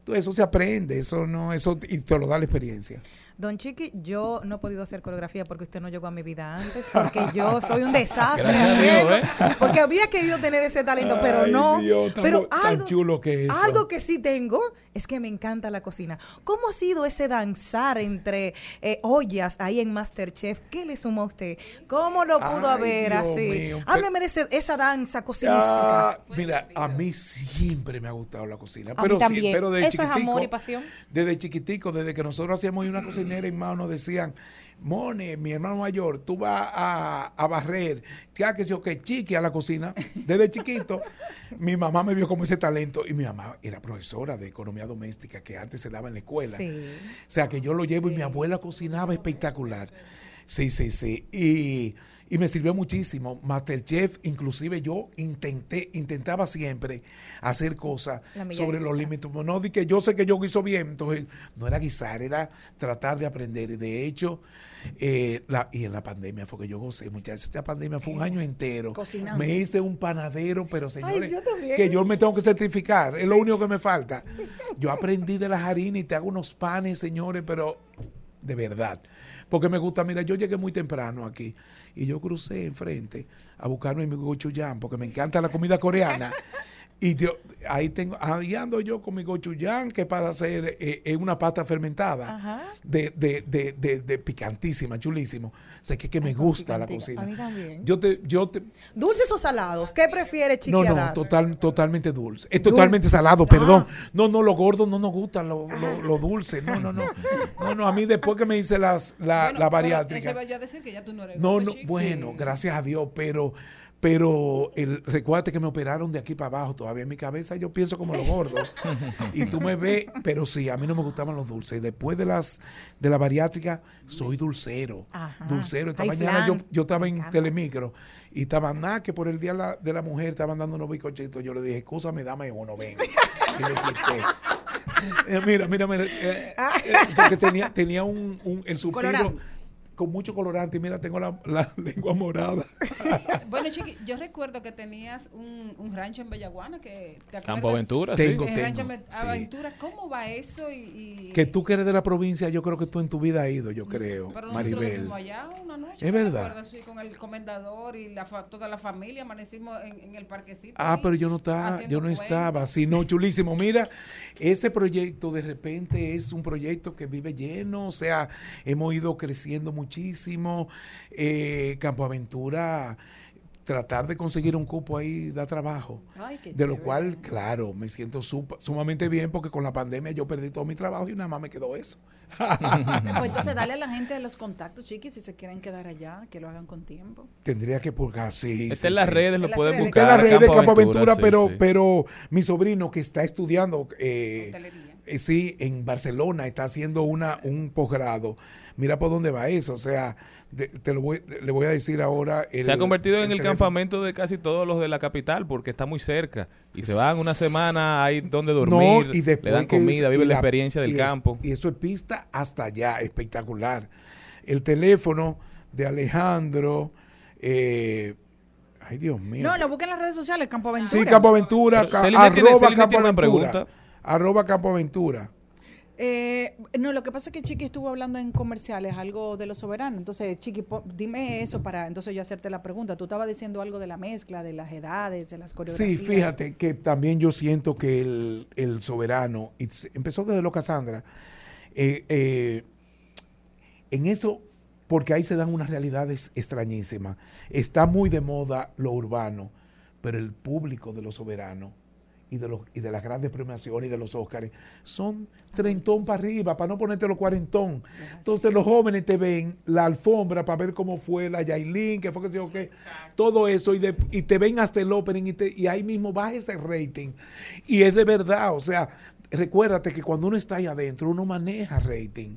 Entonces, eso se aprende, eso no, eso y te lo da la experiencia. Don Chiqui, yo no he podido hacer coreografía porque usted no llegó a mi vida antes, porque yo soy un desastre. Dios, ¿eh? Porque había querido tener ese talento, pero Ay, no. Dios, tan pero tan algo, chulo que es eso. algo que sí tengo es que me encanta la cocina. ¿Cómo ha sido ese danzar entre eh, ollas ahí en Masterchef? ¿Qué le sumó a usted? ¿Cómo lo pudo Ay, haber Dios así? mío, Háblame de ese- esa danza cocinística. Ah, mira, a mí siempre me ha gustado la cocina. A Pero mí sí, también. pero desde Eso es amor y pasión. Desde chiquitico, desde que nosotros hacíamos una cocinera y más nos decían, Mone, mi hermano mayor, tú vas a, a barrer, ya que yo que chiqui a la cocina. Desde chiquito, mi mamá me vio como ese talento y mi mamá era profesora de economía doméstica que antes se daba en la escuela. Sí. O sea, que yo lo llevo y mi abuela cocinaba espectacular. Sí, sí, sí. Y, y me sirvió muchísimo. Masterchef, inclusive yo intenté, intentaba siempre hacer cosas sobre los límites. No di que yo sé que yo guiso bien, entonces no era guisar, era tratar de aprender. Y de hecho, eh, la, y en la pandemia fue que yo gocé, muchachos. Esta pandemia fue un año entero. Cocinando. Me hice un panadero, pero señores, yo que yo me tengo que certificar. Es lo único que me falta. Yo aprendí de las harinas y te hago unos panes, señores, pero de verdad. Porque me gusta, mira, yo llegué muy temprano aquí y yo crucé enfrente a buscarme mi gochuján porque me encanta la comida coreana. Y yo, ahí tengo, ahí ando yo con mi gochuján que para hacer eh, eh, una pasta fermentada Ajá. de, de, de, de, de picantísima, chulísimo. sé que, que me gusta la cocina. A mí también. Yo te, yo te, ¿Dulces o salados? ¿Qué prefiere, Chiqui? no, no, total, totalmente dulce. Es Dulce. totalmente salado, perdón. Ah. No, no, los gordos no nos gustan lo, lo, lo dulce. No, no, no. No, no, a mí después que me hice las, la, Bueno, la pero bariátrica. Eso iba yo a decir que ya tú no eres No, gordo, no, chico. bueno, gracias a Dios, pero pero el recuérdate que me operaron de aquí para abajo, todavía en mi cabeza yo pienso como los gordos. y tú me ves, pero sí, a mí no me gustaban los dulces. Después de las de la bariátrica soy dulcero. Ajá. Dulcero. Esta Ay, mañana yo, yo estaba en Telemicro y estaban nada que por el día la- de la mujer estaban dando unos bizcochitos. Yo le dije, escúchame, dame uno, ven. Y le quité. Eh, mira, mira, mira. eh, eh, porque tenía, tenía un, un el suspiro. Con mucho colorante y mira, tengo la, la lengua morada. Bueno, Chiqui, yo recuerdo que tenías un, un rancho en Bellaguana que te acuerdas. Campo Aventura, Tengo, El tengo, rancho Be- sí. Aventura, ¿cómo va eso? Y, y- Que tú que eres de la provincia, yo creo que tú en tu vida has ido, yo creo, Pero nosotros Maribel. fuimos allá una noche. Es ¿no te verdad. Sí, con el comendador y la fa- toda la familia amanecimos en, en el parquecito. Ah, ahí, pero yo no estaba, yo no estaba, sí, no, chulísimo. Mira, ese proyecto de repente es un proyecto que vive lleno, o sea, hemos ido creciendo muchísimo. Eh, Campo Aventura, tratar de conseguir un cupo ahí da trabajo. Ay, qué de lo cual, claro, me siento supa- sumamente bien porque con la pandemia yo perdí todo mi trabajo y nada más me quedó eso. Pues entonces dale a la gente los contactos, chiquis, si se quieren quedar allá, que lo hagan con tiempo. Tendría que pulgar, sí. Está sí, en las sí. redes, lo pueden redes. Está buscar. en las redes de Campo Aventura, sí, pero, sí. pero mi sobrino que está estudiando, eh, Hotelería. Eh, sí, en Barcelona, está haciendo una un posgrado. Mira por dónde va eso. O sea, de- te lo voy, le voy a decir ahora. el- se ha convertido en el teléfono. campamento de casi todos los de la capital porque está muy cerca y se van una semana hay donde No, dormir, y después le dan comida, viven y la, experiencia del y es- campo. y eso es pista hasta allá, espectacular. El teléfono de Alejandro. eh, ay, Dios mío. No, lo busquen en las redes sociales, Campo Aventura. Sí, Campo Aventura, ca- arroba Campo tiene una Aventura. pregunta. Arroba Campo Aventura. Eh, no, lo que pasa es que Chiqui estuvo hablando en comerciales algo de los soberanos. Entonces, Chiqui, dime eso para entonces yo hacerte la pregunta. Tú estabas diciendo algo de la mezcla, de las edades, de las coreografías. Sí, fíjate que también yo siento que el, el soberano, empezó desde lo Casandra, eh, eh, en eso, porque ahí se dan unas realidades extrañísimas. Está muy de moda lo urbano, pero el público de los soberanos y de, los, y de las grandes premiaciones y de los Óscares son treintón para arriba, para no ponerte los cuarentón. Entonces los jóvenes te ven la alfombra para ver cómo fue la Yailin, que fue que se yo qué, todo eso, y, de- y te ven hasta el opening y, te- y ahí mismo baja ese rating. Y es de verdad, o sea, recuérdate que cuando uno está ahí adentro, uno maneja rating.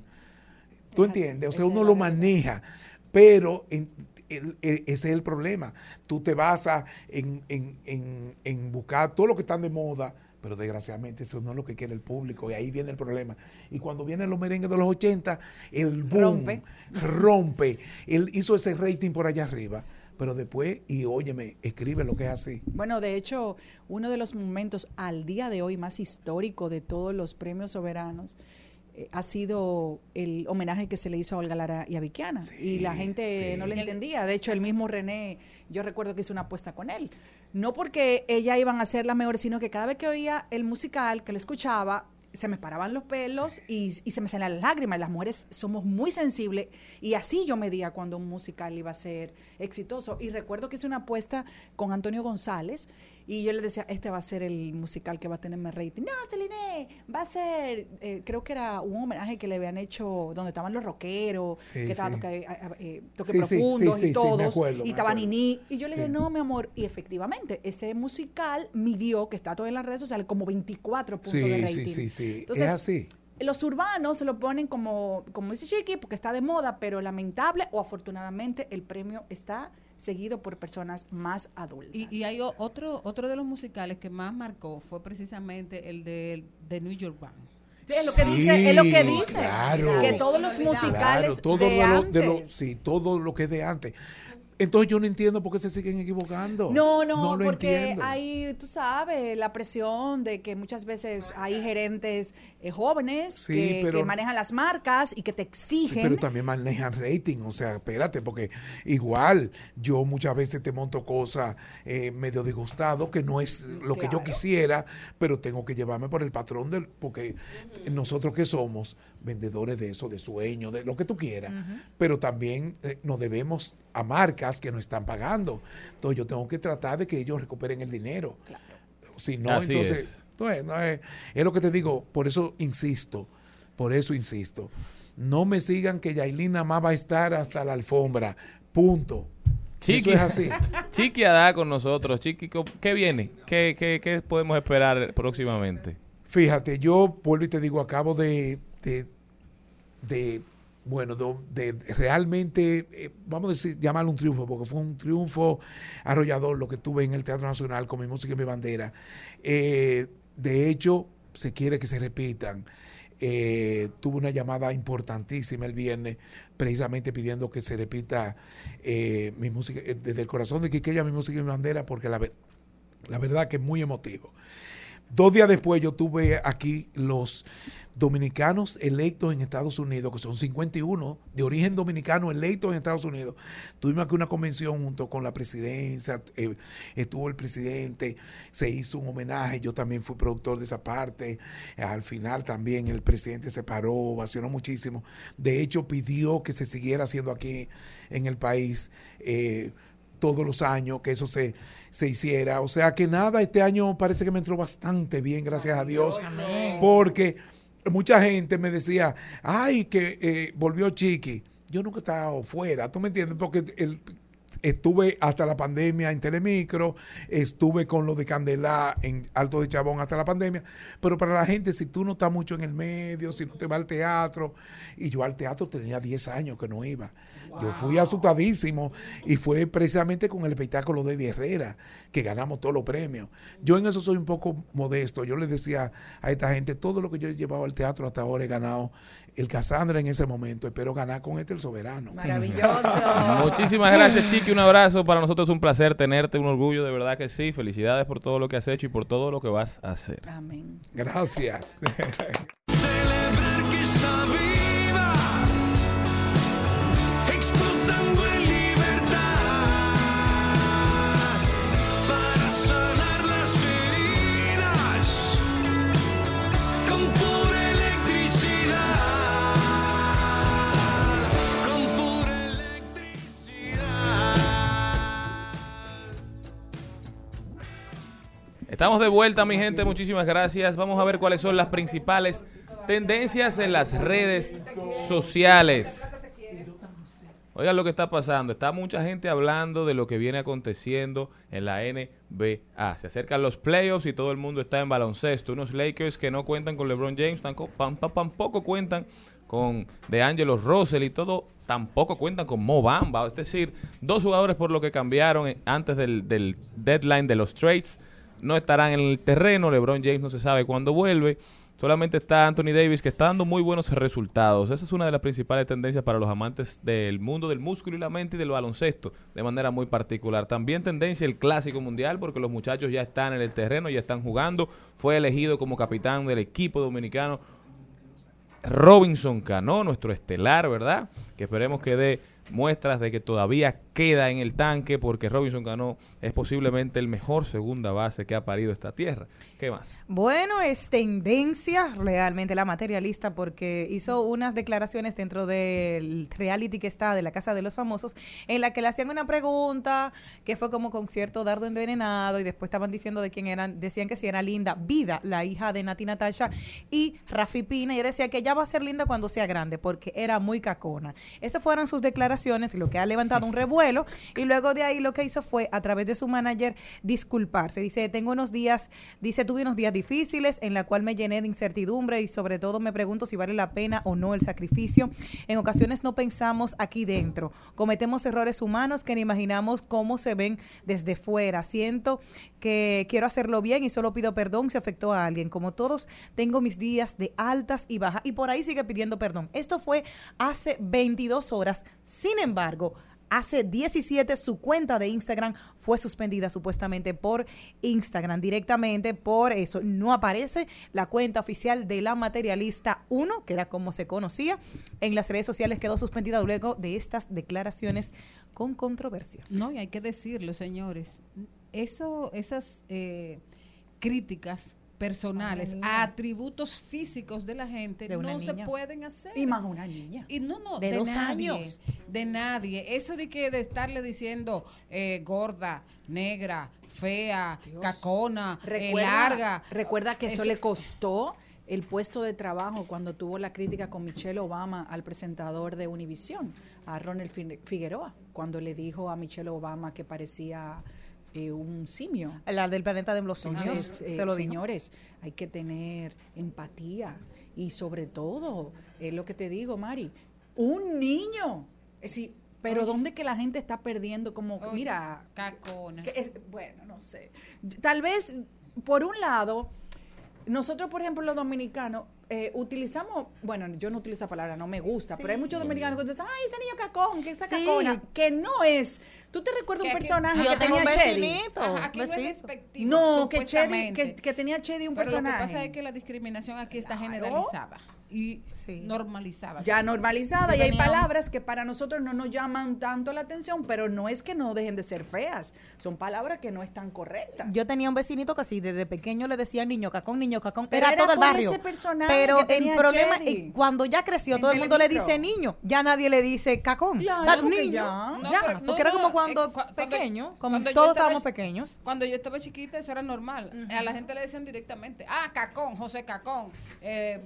¿Tú entiendes? O sea, uno lo maneja, pero en- el- el- ese es el problema. Tú te basas en, en- en- en buscar todo lo que están de moda, pero desgraciadamente eso no es lo que quiere el público y ahí viene el problema. Y cuando vienen los merengues de los 80, el boom Rompe. rompe. Él hizo ese rating por allá arriba. Pero después, y óyeme, escribe lo que es así. Bueno, de hecho, uno de los momentos al día de hoy más histórico de todos los premios soberanos ha sido el homenaje que se le hizo a Olga Lara y a Viquiana. y la gente sí. no le entendía. De hecho, el mismo René, yo recuerdo que hice una apuesta con él. No porque ella iban a ser la mejor, sino que cada vez que oía el musical, que lo escuchaba, se me paraban los pelos y, y se me salían las lágrimas. Las mujeres somos muy sensibles y así yo medía cuando un musical iba a ser exitoso. Y recuerdo que hice una apuesta con Antonio González y yo le decía, este va a ser el musical que va a tener más rating. No, Celine, va a ser, eh, creo que era un homenaje que le habían hecho donde estaban los rockeros, Sí, que estaban sí. toque, eh, eh, toque Sí, sí, profundos y me todos, acuerdo, y estaba. Nini. Y yo le dije, no, mi amor. Y efectivamente, ese musical midió, que está todo en las redes sociales, como 24 puntos de rating. sí, sí, sí. Entonces, es así. los urbanos se lo ponen como, como dice Chiqui, porque está de moda, pero lamentable o afortunadamente el premio está seguido por personas más adultas. Y, y hay otro, otro de los musicales que más marcó fue precisamente el de, de New York Band. Sí, es lo que dice, es lo que dice. claro. que todos los musicales Claro, todo de lo, de lo- antes. sí, todo lo que es de antes. Entonces yo no entiendo por qué se siguen equivocando. No, no, lo porque entiendo. hay, tú sabes, la presión de que muchas veces hay gerentes eh, jóvenes Sí, que, pero- que manejan las marcas y que te Sí, exigen. pero también manejan rating, o sea, espérate, porque igual yo muchas veces te monto cosas eh, medio disgustado, que no es lo que yo quisiera, pero tengo que llevarme por el patrón del, porque nosotros que somos vendedores de eso, de sueños, de lo que tú quieras, pero también eh, nos debemos a marcas que nos están pagando. Entonces yo tengo que tratar de que ellos recuperen el dinero. Si no, Así entonces, es. no es, no es- es lo que te digo, por eso insisto, por eso insisto. No me sigan que Yailin nada más va a estar hasta la alfombra. Punto. Chiqui, Eso es así. Chiqui Adá con nosotros. Chiqui, ¿co- ¿qué viene? ¿Qué, qué, qué podemos esperar próximamente? Fíjate, yo vuelvo y te digo, acabo de, de, bueno, de, realmente, eh, vamos a decir, llamarlo un triunfo, porque fue un triunfo arrollador lo que tuve en el Teatro Nacional con mi música y mi bandera. Eh, de hecho, se quiere que se repitan. Eh, tuve una llamada importantísima el viernes, precisamente pidiendo que se repita mi música, desde el corazón de Quiqueya, mi música y mi bandera, porque la, la verdad que es muy emotivo. Dos días después yo tuve aquí los dominicanos electos en Estados Unidos, que son 51 de origen dominicano electos en Estados Unidos. Tuvimos aquí una convención junto con la presidencia, eh, estuvo el presidente, se hizo un homenaje, yo también fui productor de esa parte. Al final también el presidente se paró, ovacionó muchísimo. De hecho, pidió que se siguiera haciendo aquí en el país. eh, todos los años que eso se, se hiciera. O sea que nada, este año parece que me entró bastante bien, gracias a Dios. Porque mucha gente me decía, ay, que eh, volvió Chiqui. Yo nunca he estado fuera, ¿tú me entiendes? Porque el, estuve hasta la pandemia en Telemicro, estuve con lo de Candela en Alto de Chabón hasta la pandemia, pero para la gente, si tú no estás mucho en el medio, si no te va al teatro, y yo al teatro tenía 10 años que no iba. Yo fui asustadísimo y fue precisamente con el espectáculo de Eddie Herrera que ganamos todos los premios. Yo en eso soy un poco modesto. Yo le decía a esta gente, todo lo que yo he llevado al teatro hasta ahora he ganado el Casandra en ese momento. Espero ganar con este el soberano. Maravilloso. Muchísimas gracias, Chiqui. Un abrazo. Para nosotros es un placer tenerte, un orgullo, de verdad que sí. Felicidades por todo lo que has hecho y por todo lo que vas a hacer. Amén. Gracias. Estamos de vuelta, mi gente. Muchísimas gracias. Vamos a ver cuáles son las principales tendencias en las redes sociales. Oigan lo que está pasando. Está mucha gente hablando de lo que viene aconteciendo en la NBA. Se acercan los playoffs y todo el mundo está en baloncesto. Unos Lakers que no cuentan con LeBron James, tampoco, cuentan con DeAngelo Russell y todo, tampoco cuentan con Mo Bamba. Es decir, dos jugadores por lo que cambiaron antes del, del deadline de los trades. No estarán en el terreno. LeBron James no se sabe cuándo vuelve. Solamente está Anthony Davis que está dando muy buenos resultados. Esa es una de las principales tendencias para los amantes del mundo del músculo y la mente y del baloncesto de manera muy particular. También tendencia el clásico mundial porque los muchachos ya están en el terreno, ya están jugando. Fue elegido como capitán del equipo dominicano Robinson Cano, nuestro estelar, ¿verdad? Que esperemos que dé muestras de que todavía queda en el tanque porque Robinson Cano es posiblemente el mejor segunda base que ha parido esta tierra. ¿Qué más? Bueno, es tendencia realmente la materialista porque hizo unas declaraciones dentro del reality que está de la Casa de los Famosos en la que le hacían una pregunta que fue como con cierto dardo envenenado y después estaban diciendo de quién eran, decían que si era linda Vida, la hija de Nati Natasha y Rafi Pina y decía que ella va a ser linda cuando sea grande porque era muy cacona. Esas fueron sus declaraciones lo que ha levantado un revuelo y luego de ahí lo que hizo fue a través de su manager disculparse. Dice, tengo unos días, dice, tuve unos días difíciles en la cual me llené de incertidumbre y sobre todo me pregunto si vale la pena o no el sacrificio. En ocasiones no pensamos aquí dentro. Cometemos errores humanos que ni imaginamos cómo se ven desde fuera. Siento que quiero hacerlo bien y solo pido perdón si afectó a alguien. Como todos, tengo mis días de altas y bajas y por ahí sigue pidiendo perdón. Esto fue hace 22 horas. Sin embargo, Hace 17 su cuenta de Instagram fue suspendida supuestamente por Instagram directamente por eso. No aparece la cuenta oficial de la materialista 1, que era como se conocía, en las redes sociales quedó suspendida luego de estas declaraciones con controversia. No, y hay que decirlo, señores. Eso, esas eh, críticas personales a atributos físicos de la gente De no se pueden hacer. Y más una niña. Y no, no, De de, dos nadie, años. de nadie. Eso de que de estarle diciendo eh, gorda, negra, fea, cacona, eh, larga. recuerda que eso, Eso- le costó el puesto de trabajo cuando tuvo la crítica con Michelle Obama al presentador de Univision, a Ronald Fi- Figueroa, cuando le dijo a Michelle Obama que parecía eh, un simio. La del planeta de los simios, Entonces, eh, se lo dijo. señores, hay que tener empatía y sobre todo, es lo que te digo, Mari, un niño. Es decir, pero Oye. ¿dónde que la gente está perdiendo como, Oye, mira, Cacona. que es, bueno, no sé. Tal vez, por un lado, nosotros, por ejemplo, los dominicanos, eh, utilizamos, bueno, yo no utilizo esa palabra, no me gusta, pero hay muchos dominicanos que dicen, ay, ese niño cacón, que esa Sí. cacona, que no es. ¿Tú te recuerdas un Que- personaje que tenía Chedi? aquí no es No, que Chedi, que, que tenía Chedi un Pero lo que personaje. pasa es que la discriminación aquí está Claro. generalizada y Sí. normalizada. ya normalizada y hay palabras que para nosotros no nos llaman tanto la atención, pero no es que no dejen de ser feas, son palabras que no están correctas. Yo tenía un vecinito que así desde pequeño le decía niño cacón, niño cacón, Pero era, era todo el barrio. ese personaje Pero que el problema es cuando ya creció, En todo el mundo le dice niño, ya nadie le dice cacón. Claro, porque niño, ya. No, ya, pero- porque no, era no, como eh, cuando cua- cuando- pequeño, como cuando yo todos estábamos pequeños. Cuando yo estaba chiquita, eso era normal. A la gente le decían directamente, ah, Cacón, José Cacón. Eh,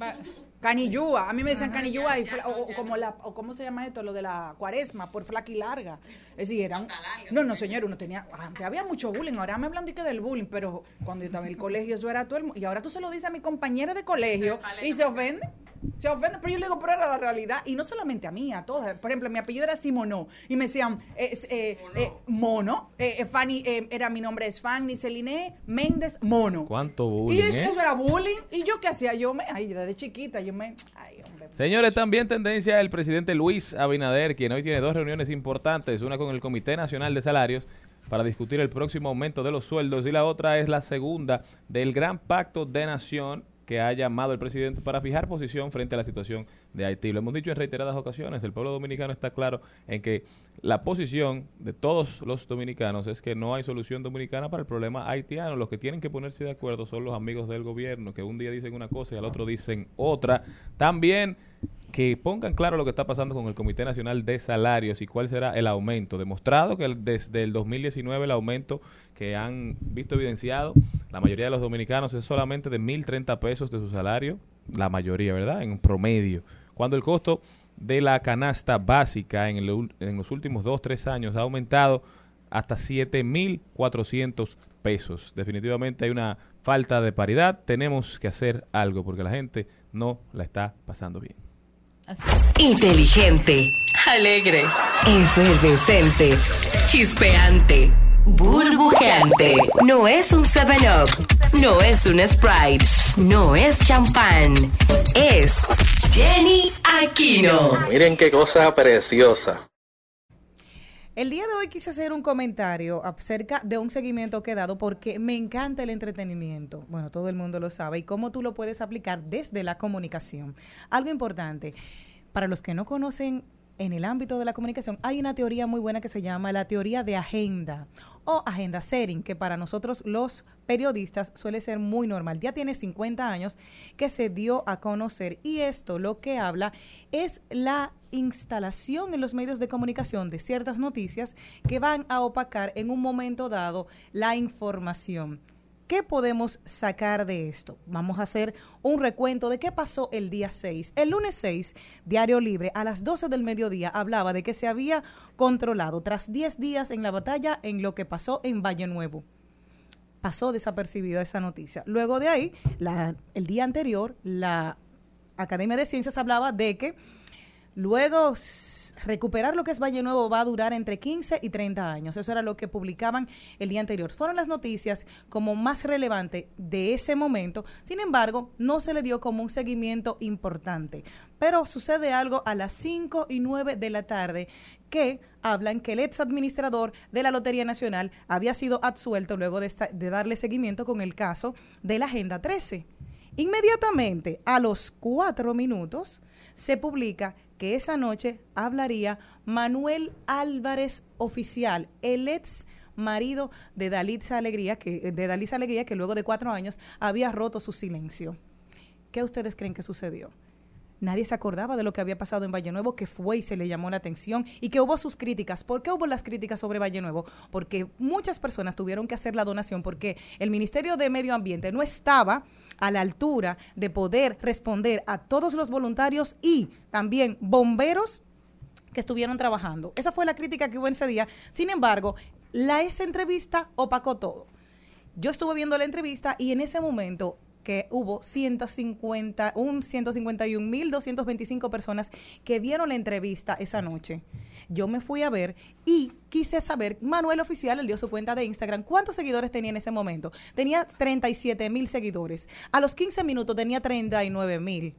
Canillúa, a mí me decían canillúa y fla- o, como la o cómo se llama esto lo de la cuaresma por flaca y larga. Es decir, eran No, no, señor, uno tenía antes había mucho bullying, ahora me hablan de que del bullying, pero cuando yo estaba en el colegio eso era todo el y ahora tú se lo dices a mi compañera de colegio y se ofende. Se ofende, pero yo le digo, pero era la realidad. Y no solamente a mí, a todas. Por ejemplo, mi apellido era Simono. Y me decían, eh, eh, eh, Mono. Eh, eh, Fanny, eh, era mi nombre es Fanny Celine Méndez Mono. ¿Cuánto Y bullying, eso, eh? eso era bullying. ¿Y yo qué hacía? Yo me, ay, desde chiquita, yo me, ay, hombre. Señores, también tendencia el presidente Luis Abinader, quien hoy tiene dos reuniones importantes, una con el Comité Nacional de Salarios para discutir el próximo aumento de los sueldos y la otra es la segunda del gran pacto de nación que ha llamado el presidente para fijar posición frente a la situación de Haití. Lo hemos dicho en reiteradas ocasiones, el pueblo dominicano está claro en que la posición de todos los dominicanos es que no hay solución dominicana para el problema haitiano. Los que tienen que ponerse de acuerdo son los amigos del gobierno, que un día dicen una cosa y al otro dicen otra. También que pongan claro lo que está pasando con el Comité Nacional de Salarios y cuál será el aumento. Demostrado que desde el 2019 el aumento que han visto evidenciado la mayoría de los dominicanos es solamente de 1.030 pesos de su salario, la mayoría, ¿verdad? En promedio. Cuando el costo de la canasta básica en, el en los últimos 2, 3 años ha aumentado hasta 7.400 pesos. Definitivamente hay una falta de paridad. Tenemos que hacer algo porque la gente no la está pasando bien. Así. Inteligente, alegre, efervescente, chispeante, Burbujeante. No es un 7-Up. No es un Sprite. No es champán. Es Jenny Aquino. Miren qué cosa preciosa. El día de hoy quise hacer un comentario acerca de un seguimiento que he dado porque me encanta el entretenimiento. Bueno, todo el mundo lo sabe y cómo tú lo puedes aplicar desde la comunicación. Algo importante, para los que no conocen en el ámbito de la comunicación, hay una teoría muy buena que se llama la teoría de agenda o agenda setting, que para nosotros los periodistas suele ser muy normal. Ya tiene 50 años que se dio a conocer y esto lo que habla es la instalación en los medios de comunicación de ciertas noticias que van a opacar en un momento dado la información. ¿Qué podemos sacar de esto? Vamos a hacer un recuento de qué pasó el día 6. El lunes 6, Diario Libre, a las 12 del mediodía, hablaba de que se había controlado tras 10 días en la batalla en lo que pasó en Valle Nuevo. Pasó desapercibida esa noticia. Luego de ahí, el día anterior, la Academia de Ciencias hablaba de que Luego, recuperar lo que es Valle Nuevo va a durar entre 15 y 30 años. Eso era lo que publicaban el día anterior. Fueron las noticias como más relevante de ese momento. Sin embargo, no se le dio como un seguimiento importante. Pero sucede algo a las 5 y 9 de la tarde que hablan que el ex administrador de la Lotería Nacional había sido absuelto luego de, de darle seguimiento con el caso de la Agenda 13. Inmediatamente, a los cuatro minutos, se publica que esa noche hablaría Manuel Álvarez Oficial, el ex marido de Dalitza Alegría, que, de Dalitza Alegría, que luego de cuatro años había roto su silencio. ¿Qué ustedes creen que sucedió? Nadie se acordaba de lo que había pasado en Valle Nuevo, que fue y se le llamó la atención y que hubo sus críticas. ¿Por qué hubo las críticas sobre Valle Nuevo? Porque muchas personas tuvieron que hacer la donación porque el Ministerio de Medio Ambiente no estaba a la altura de poder responder a todos los voluntarios y también bomberos que estuvieron trabajando. Esa fue la crítica que hubo ese día. Sin embargo, la esa entrevista opacó todo. Yo estuve viendo la entrevista y en ese momento que hubo 150, un 151.225 personas que vieron la entrevista esa noche. Yo me fui a ver y quise saber, Manuel Oficial, él dio su cuenta de Instagram, ¿cuántos seguidores tenía en ese momento? Tenía 37 mil seguidores. A los 15 minutos tenía 39 mil.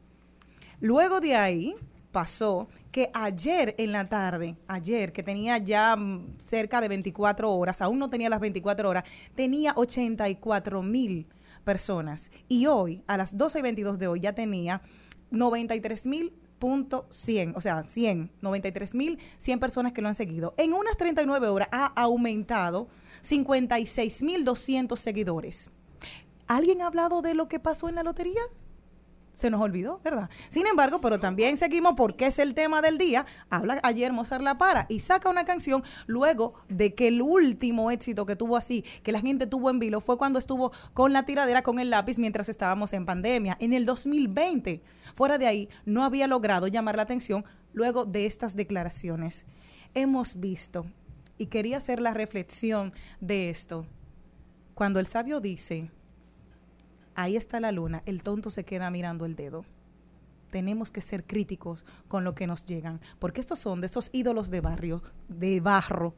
Luego de ahí pasó que ayer en la tarde, ayer que tenía ya cerca de 24 horas, aún no tenía las 24 horas, tenía 84 mil personas. Y hoy, a las 12 y 22 de hoy, ya tenía 93 mil punto 100, o sea, 100, 93 mil 100 personas que lo han seguido. En unas 39 horas ha aumentado 56 mil 200 seguidores. ¿Alguien ha hablado de lo que pasó en la lotería? Se nos olvidó, ¿verdad? Sin embargo, pero también seguimos porque es el tema del día. Habla ayer Mozart La Para y saca una canción luego de que el último éxito que tuvo así, que la gente tuvo en vilo, fue cuando estuvo con la tiradera con el lápiz mientras estábamos en pandemia, en el 2020. Fuera de ahí, no había logrado llamar la atención luego de estas declaraciones. Hemos visto, y quería hacer la reflexión de esto, cuando el sabio dice, ahí está la luna, el tonto se queda mirando el dedo. Tenemos que ser críticos con lo que nos llegan, porque estos son de esos ídolos de barrio, de barro,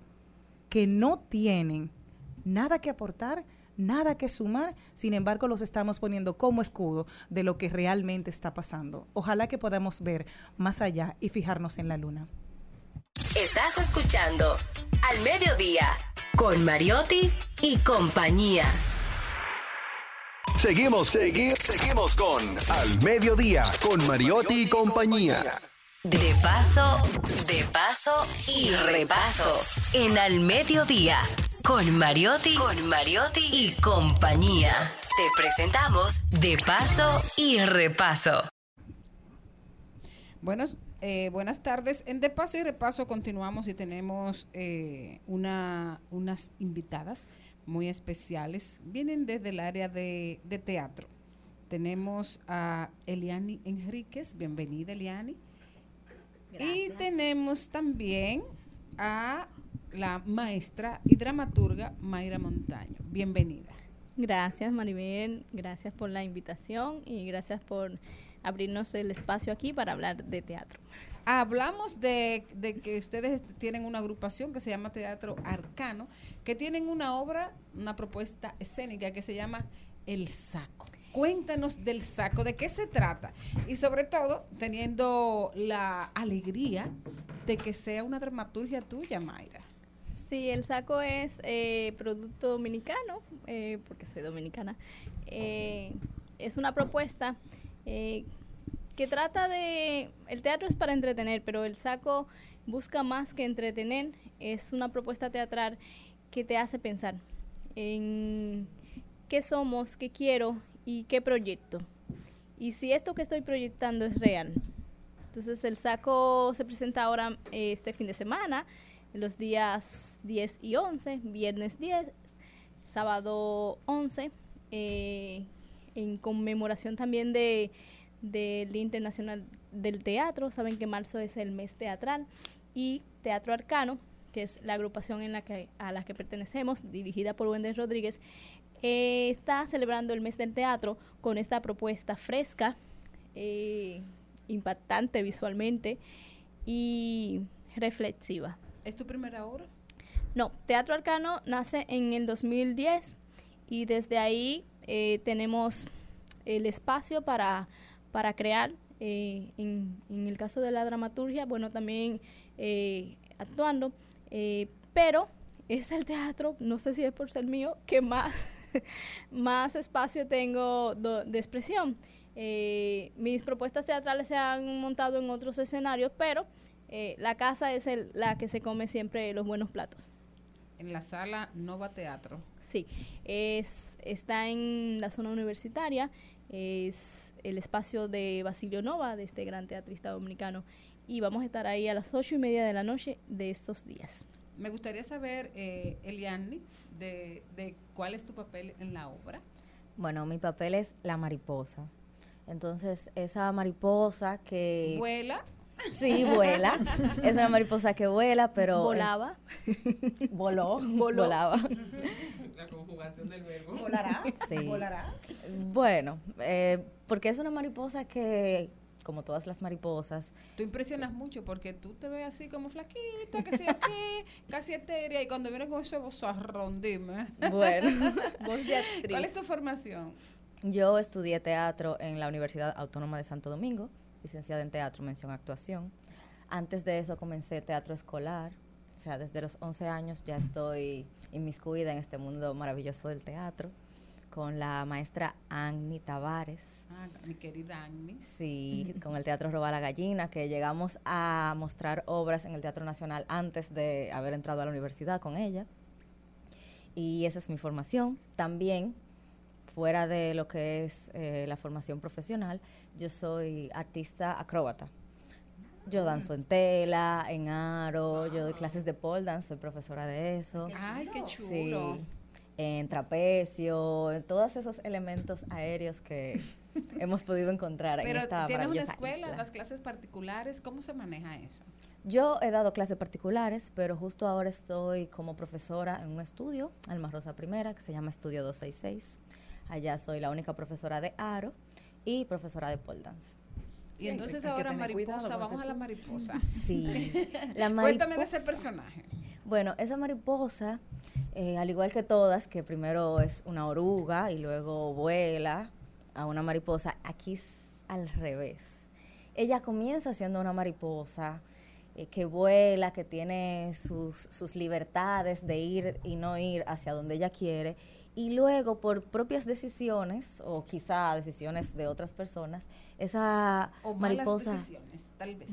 que no tienen nada que aportar, nada que sumar, sin embargo los estamos poniendo como escudo de lo que realmente está pasando. Ojalá que podamos ver más allá y fijarnos en la luna. Estás escuchando Al Mediodía con Mariotti y compañía. Seguimos, segui- seguimos con Al Mediodía con Mariotti y compañía. De paso, de paso y repaso. En Al Mediodía con Mariotti, con Mariotti y compañía. Te presentamos De paso y repaso. Buenos, eh, buenas tardes. En De Paso y Repaso continuamos y tenemos eh, una, unas invitadas muy especiales. Vienen desde el área de, de teatro. Tenemos a Eliani Enríquez. Bienvenida, Eliani. Y tenemos también a la maestra y dramaturga Mayra Montaño. Bienvenida. Gracias, Maribel. Gracias por la invitación y gracias por abrirnos el espacio aquí para hablar de teatro. Hablamos de, de que ustedes tienen una agrupación que se llama Teatro Arcano, que tienen una obra, una propuesta escénica que se llama El Saco. Cuéntanos del saco, de qué se trata y sobre todo teniendo la alegría de que sea una dramaturgia tuya, Mayra. Sí, el saco es eh, producto dominicano, eh, porque soy dominicana. Eh, es una propuesta que trata de... El teatro es para entretener, pero el saco busca más que entretener. Es una propuesta teatral que te hace pensar en qué somos, qué quiero y qué proyecto. Y si esto que estoy proyectando es real. Entonces el saco se presenta ahora eh, este fin de semana, los días 10 y 11, viernes 10, sábado 11, eh, en conmemoración también de del Día Internacional del Teatro. Saben que marzo es el mes teatral y Teatro Arcano, que es la agrupación en la que, a la que pertenecemos, dirigida por Wendy Rodríguez, eh, está celebrando el mes del teatro con esta propuesta fresca, eh, impactante visualmente y reflexiva. ¿Es tu primera obra? No, Teatro Arcano nace en el 2010 y desde ahí eh, tenemos el espacio para, para crear. eh, en, en el caso de la dramaturgia, bueno, también eh, actuando, eh, pero es el teatro, no sé si es por ser mío, que más, más espacio tengo do- de expresión. Eh, mis propuestas teatrales se han montado en otros escenarios, pero eh, la casa es el, la que se come siempre los buenos platos. En la sala Nova Teatro. Sí, es, está en la zona universitaria, es el espacio de Basilio Nova, de este gran teatrista dominicano, y vamos a estar ahí a las ocho y media de la noche de estos días. Me gustaría saber, eh, Eliani, de, de cuál es tu papel en la obra. Bueno, mi papel es la mariposa. Entonces, esa mariposa que... ¿Vuela? Sí, vuela. es una mariposa que vuela, pero... Volaba. voló. Voló. Volaba. La conjugación del verbo. ¿Volará? Sí. ¿Volará? Bueno, eh, porque es una mariposa que, como todas las mariposas, Tú impresionas mucho porque tú te ves así como flaquita, que sí aquí, casi etérea, y cuando vienes con ese vozarrón, dime. Bueno. Voz de actriz. ¿Cuál es tu formación? yo estudié teatro en la Universidad Autónoma de Santo Domingo, licenciada en teatro, mención actuación. Antes de eso comencé teatro escolar, o sea, desde los 11 años ya estoy inmiscuida en este mundo maravilloso del teatro, con la maestra Agni Tavares. Ah, mi querida Agni. Sí, con el Teatro Roba la Gallina, que llegamos a mostrar obras en el Teatro Nacional antes de haber entrado a la universidad con ella. Y esa es mi formación. También, fuera de lo que es eh, la formación profesional, yo soy artista acróbata. Yo danzo en tela, en aro, yo doy clases de pole dance, soy profesora de eso. Ay, qué chulo. Sí, en trapecio, en todos esos elementos aéreos que hemos podido encontrar en Pero esta tienes una escuela, isla. las clases particulares, ¿cómo se maneja eso? Yo he dado clases particulares, pero justo ahora estoy como profesora en un estudio, Alma Rosa Primera, que se llama Estudio 266. Allá soy la única profesora de aro y profesora de pole dance. Y entonces ahora mariposa, vamos a la mariposa. Sí. La Cuéntame de mariposa- ese personaje. Bueno, esa mariposa, eh, al igual que todas, que primero es una oruga y luego vuela a una mariposa, aquí es al revés. Ella comienza siendo una mariposa eh, que vuela, que tiene sus, sus libertades de ir y no ir hacia donde ella quiere, y luego por propias decisiones, o quizá decisiones de otras personas, esa O malas mariposa decisiones, tal vez.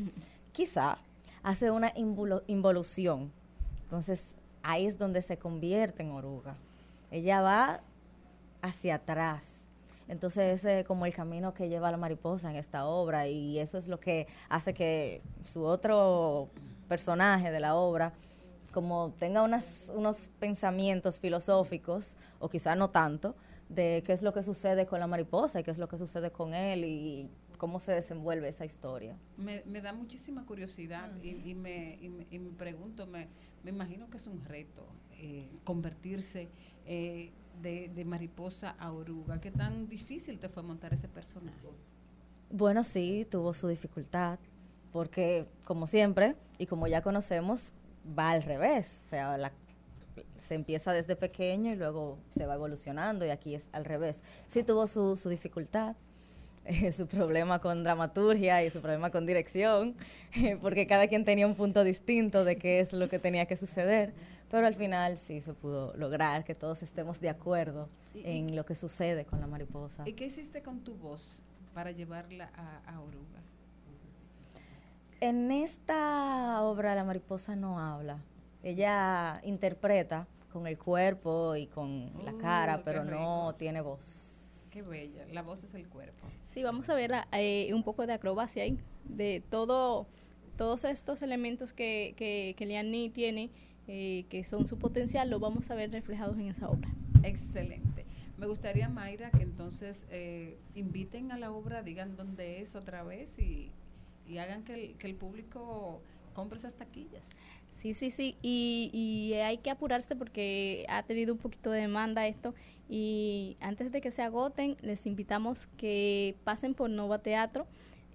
quizá hace una involu- involución. Entonces, ahí es donde se convierte en oruga. Ella va hacia atrás. Entonces, ese es como el camino que lleva la mariposa en esta obra y eso es lo que hace que su otro personaje de la obra como tenga unas, unos pensamientos filosóficos, o quizá no tanto, de qué es lo que sucede con la mariposa y qué es lo que sucede con él y cómo se desenvuelve esa historia. Me, me da muchísima curiosidad y, y me, y, me, y me pregunto, me, me imagino que es un reto eh, convertirse eh, de, mariposa a oruga. ¿Qué tan difícil te fue montar ese personaje? Bueno, sí, tuvo su dificultad, porque como siempre, y como ya conocemos, va al revés. O sea, la- se empieza desde pequeño y luego se va evolucionando y aquí es al revés. Sí tuvo su, su dificultad, eh, su problema con dramaturgia y su problema con dirección, eh, porque cada quien tenía un punto distinto de qué es lo que tenía que suceder, pero al final sí se pudo lograr que todos estemos de acuerdo Y- y- en lo que sucede con la mariposa. ¿Y qué hiciste con tu voz para llevarla a, a Oruga? En esta obra la mariposa no habla. Ella interpreta con el cuerpo y con la Uh, cara, pero no tiene voz. Qué bella. La voz es el cuerpo. Sí, vamos a ver eh, un poco de acrobacia ahí, de todo, todos estos elementos que, que, que Liani tiene, eh, que son su potencial, lo vamos a ver reflejados en esa obra. Excelente. Me gustaría, Mayra, que entonces eh, inviten a la obra, digan dónde es otra vez y, y hagan que el, que el público compre esas taquillas. Sí, sí, sí, y, y hay que apurarse porque ha tenido un poquito de demanda esto y antes de que se agoten les invitamos que pasen por Nova Teatro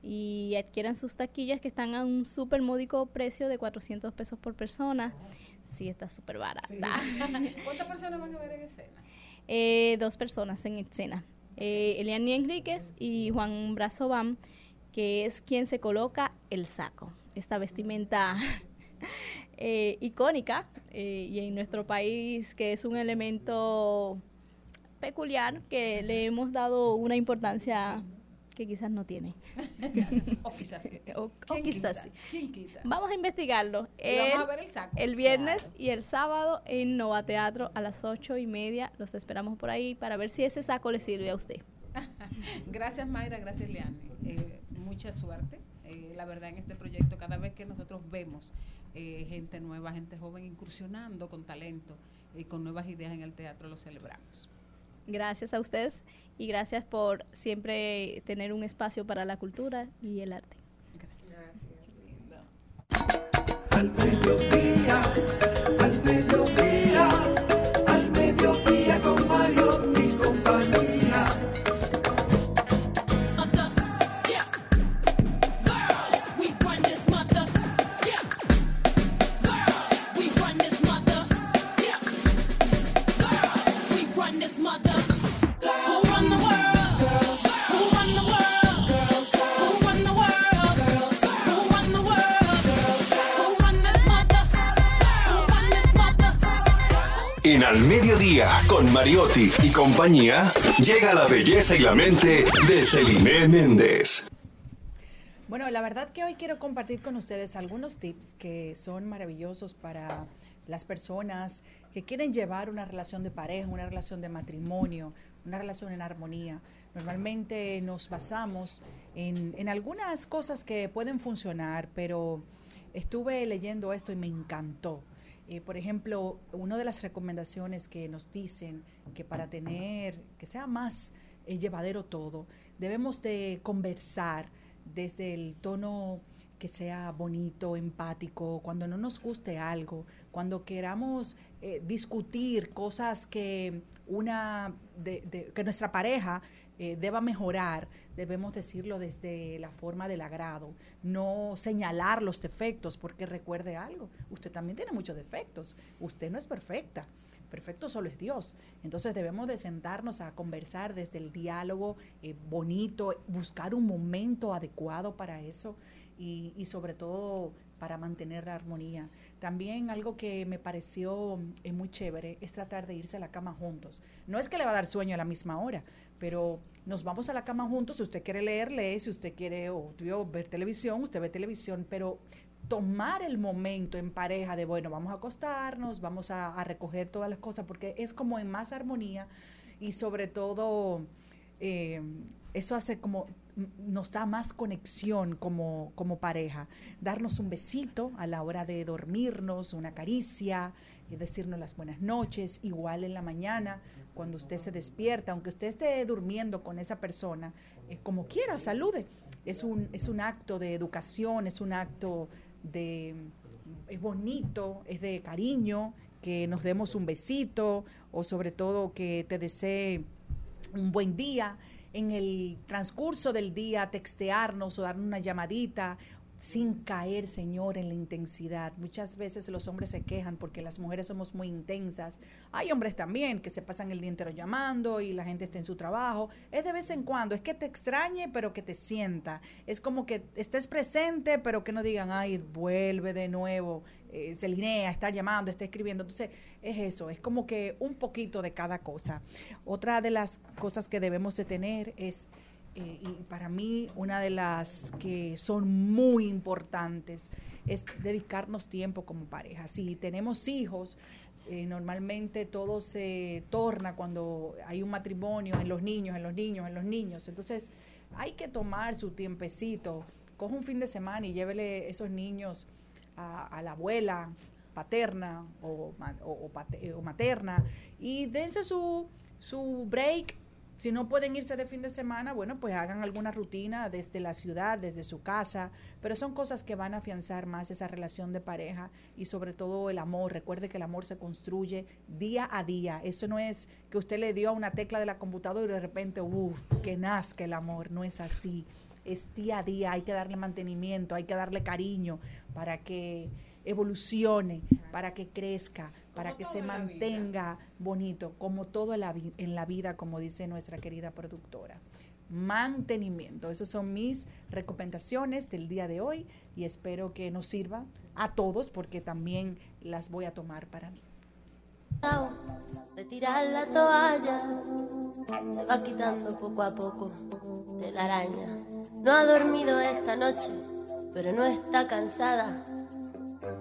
y adquieran sus taquillas que están a un súper módico precio de 400 pesos por persona. Sí, está súper barata. ¿Cuántas personas van a ver en escena? Eh, dos personas en escena. Eh, Eliani Enríquez y Juan Brazobam, que es quien se coloca el saco. Esta vestimenta eh, icónica eh, y en nuestro país que es un elemento peculiar que le hemos dado una importancia que quizás no tiene. o quizás sí. O, o ¿Quién quizás quita? sí. ¿Quién quita? Vamos a investigarlo. Y vamos a ver el saco. el viernes y el sábado en Nova Teatro a las ocho y media. Los esperamos por ahí para ver si ese saco le sirve a usted. Gracias Mayra, gracias Leane. Eh, mucha suerte. Eh, la verdad en este proyecto, cada vez que nosotros vemos eh, gente nueva, gente joven incursionando con talento y con nuevas ideas en el teatro, lo celebramos. Gracias a ustedes y gracias por siempre tener un espacio para la cultura y el arte. Al Con Mariotti y compañía, llega la belleza y la mente de Celine Méndez. Bueno, la verdad que hoy quiero compartir con ustedes algunos tips que son maravillosos para las personas que quieren llevar una relación de pareja, una relación de matrimonio, una relación en armonía. Normalmente nos basamos en, en algunas cosas que pueden funcionar, pero estuve leyendo esto y me encantó. Eh, por ejemplo, una de las recomendaciones que nos dicen que para tener, que sea más eh, llevadero todo, debemos de conversar desde el tono que sea bonito, empático, cuando no nos guste algo, cuando queramos eh, discutir cosas que una de- de- que nuestra pareja eh, deba mejorar, debemos decirlo desde la forma del agrado, no señalar los defectos, porque recuerde algo, usted también tiene muchos defectos, usted no es perfecta, perfecto solo es Dios. Entonces debemos de sentarnos a conversar desde el diálogo eh, bonito, buscar un momento adecuado para eso y, sobre todo para mantener la armonía. También algo que me pareció eh, muy chévere es tratar de irse a la cama juntos. No es que le va a dar sueño a la misma hora, pero nos vamos a la cama juntos. Si usted quiere leer, lee. Si usted quiere o, ver televisión, usted ve televisión. Pero tomar el momento en pareja de, bueno, vamos a acostarnos, vamos a, recoger todas las cosas, porque es como en más armonía y sobre todo eh, eso hace como n- nos da más conexión como, como pareja. Darnos un besito a la hora de dormirnos, una caricia, y decirnos las buenas noches, igual en la mañana, cuando usted se despierta, aunque usted esté durmiendo con esa persona, eh, como quiera, salude. Es un, es un acto de educación, es un acto de es bonito, es de cariño, que nos demos un besito o sobre todo que te desee un buen día. en el transcurso del día textearnos o darnos una llamadita sin caer, Señor, en la intensidad. Muchas veces los hombres se quejan porque las mujeres somos muy intensas. Hay hombres también que se pasan el día entero llamando y la gente está en su trabajo. Es de vez en cuando, es que te extrañe, pero que te sienta. Es como que estés presente, pero que no digan, ay, vuelve de nuevo. Eh, se linea, está llamando, está escribiendo. Entonces, es eso, es como que un poquito de cada cosa. Otra de las cosas que debemos de tener es eh, y para mí una de las que son muy importantes es dedicarnos tiempo como pareja. Si tenemos hijos, eh, normalmente todo se torna cuando hay un matrimonio en los niños, en los niños, en los niños. Entonces hay que tomar su tiempecito. Coja un fin de semana y llévele esos niños a, la abuela paterna o, o- o pate- o materna y dense su, su break si no pueden irse de fin de semana, bueno, pues hagan alguna rutina desde la ciudad, desde su casa, pero son cosas que van a afianzar más esa relación de pareja y sobre todo el amor. Recuerde que el amor se construye día a día. Eso no es que usted le dio a una tecla de la computadora y de repente, uff, que nazca el amor. No es así. Es día a día, hay que darle mantenimiento, hay que darle cariño para que evolucione, para que crezca, para que se mantenga bonito, como todo en la, en la vida, como dice nuestra querida productora. Mantenimiento. Esas son mis recomendaciones del día de hoy y espero que nos sirvan a todos porque también las voy a tomar para mí. de tirar la toalla se va quitando poco a poco de la araña. No ha dormido esta noche, pero no está cansada.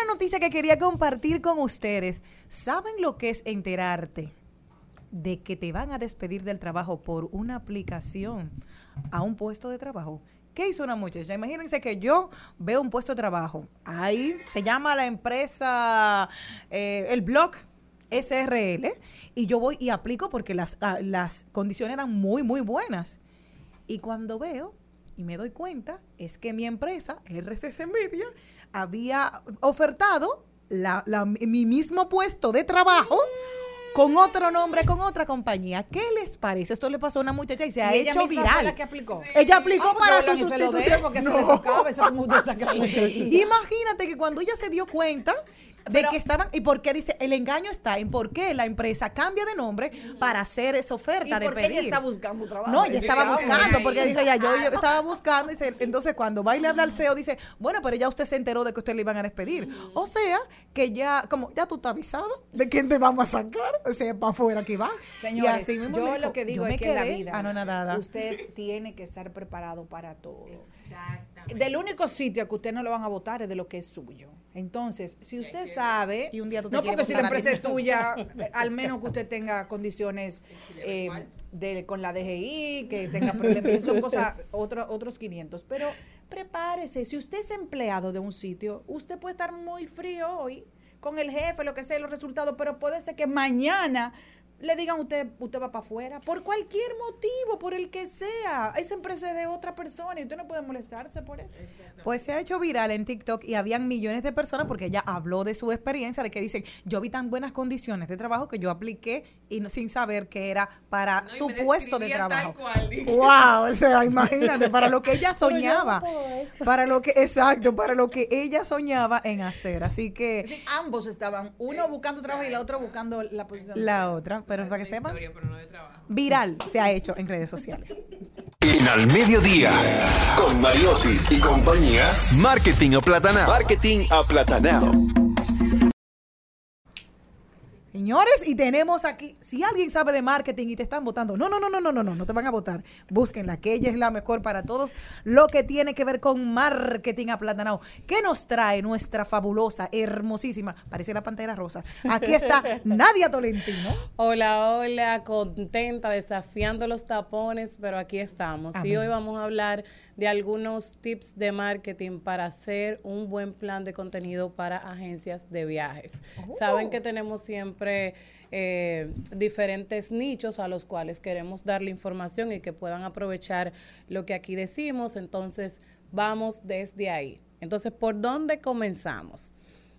una noticia que quería compartir con ustedes. ¿Saben lo que es enterarte de que te van a despedir del trabajo por una aplicación a un puesto de trabajo? ¿Qué hizo una muchacha? Imagínense que yo veo un puesto de trabajo. Ahí se llama la empresa, eh, el blog SRL, y yo voy y aplico porque las, ah, las condiciones eran muy, muy buenas. Y cuando veo y me doy cuenta, es que mi empresa, RCC Media, había ofertado la- la- mi mismo puesto de trabajo con otro nombre, con otra compañía. ¿Qué les parece? Esto le pasó a una muchacha y se ha ¿Y ella hecho viral. fue la que aplicó? Ella aplicó Ah, pues para su sustitución. porque se le tocaba, eso. Imagínate que cuando ella se dio cuenta de que estaban, y por qué dice, el engaño está en por qué la empresa cambia de nombre para hacer esa oferta ¿Y de por qué pedir. ella está buscando trabajo? No, ella estaba ah, buscando, porque dijo ya, yo, yo estaba buscando, y se- entonces cuando va y le habla al CEO, dice, bueno, pero ya usted se enteró de que usted le iban a despedir. O sea, que ya, como, ya tú estás avisado de quién te vamos a sacar, o sea, para afuera que va. Y Señores, así mismo yo lo que digo es que en la vida usted tiene que estar preparado para todo. Del único sitio que usted no lo van a votar es de lo que es suyo. Entonces, si usted sabe, Y un día tú te no porque si la empresa es tuya, al menos que usted tenga condiciones eh, de, con la DGI, que tenga problemas, son cosas, otro- otros 500. Pero prepárese, si usted es empleado de un sitio, usted puede estar muy frío hoy con el jefe, lo que sea, los resultados, pero puede ser que mañana le digan usted, usted va para afuera, por cualquier motivo, por el que sea. Esa empresa es de otra persona y usted no puede molestarse por eso. Pues se ha hecho viral en TikTok y habían millones de personas porque ella habló de su experiencia, de que dicen, yo vi tan buenas condiciones de trabajo que yo apliqué y no, sin saber que era para su puesto de trabajo. Wow, o sea, imagínate, para lo que ella soñaba, para lo que, exacto, para lo que ella soñaba en hacer. Así que decir, ambos estaban, uno buscando trabajo y la otra buscando la posición. la otra, pero para que sepan, viral se ha hecho en redes sociales. En Al Mediodía, con Mariotti y compañía, Marketing Aplatanado. Marketing Aplatanado. Señores, y tenemos aquí, si alguien sabe de marketing y te están votando, no, no, no, no, no, no, no, no te van a votar. Búsquenla, que ella es la mejor para todos. Lo que tiene que ver con marketing aplatanado. ¿Qué nos trae nuestra fabulosa, hermosísima, parece la pantera rosa? Aquí está Nadia Tolentino. Hola, hola, contenta, desafiando los tapones, pero aquí estamos. Y hoy vamos a hablar de algunos tips de marketing para hacer un buen plan de contenido para agencias de viajes. Saben que tenemos siempre eh, diferentes nichos a los cuales queremos darle información y que puedan aprovechar lo que aquí decimos. Entonces, vamos desde ahí. Entonces, ¿por dónde comenzamos?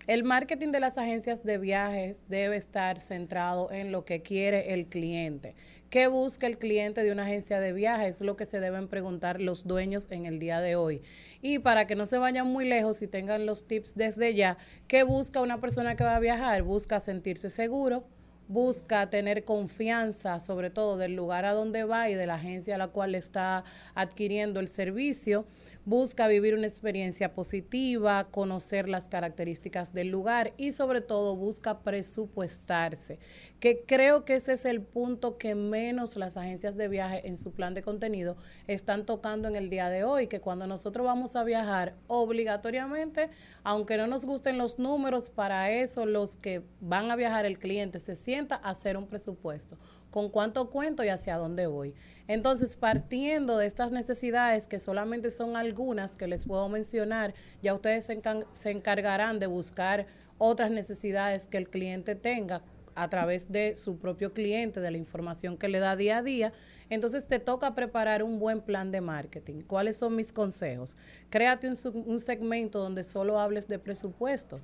El marketing de las agencias de viajes debe estar centrado en lo que quiere el cliente. ¿Qué busca el cliente de una agencia de viajes? Es lo que se deben preguntar los dueños en el día de hoy. Y para que no se vayan muy lejos y tengan los tips desde ya, ¿qué busca una persona que va a viajar? Busca sentirse seguro, busca tener confianza, sobre todo del lugar a donde va y de la agencia a la cual está adquiriendo el servicio, busca vivir una experiencia positiva, conocer las características del lugar y sobre todo busca presupuestarse, que creo que ese es el punto que menos las agencias de viaje en su plan de contenido están tocando en el día de hoy, que cuando nosotros vamos a viajar obligatoriamente, aunque no nos gusten los números, para eso los que van a viajar el cliente se sienta a hacer un presupuesto, con cuánto cuento y hacia dónde voy. Entonces, partiendo de estas necesidades, que solamente son algunas que les puedo mencionar, ya ustedes se, encargarán de buscar otras necesidades que el cliente tenga a través de su propio cliente, de la información que le da día a día. Entonces te toca preparar un buen plan de marketing. ¿Cuáles son mis consejos? Créate un, un segmento donde solo hables de presupuesto.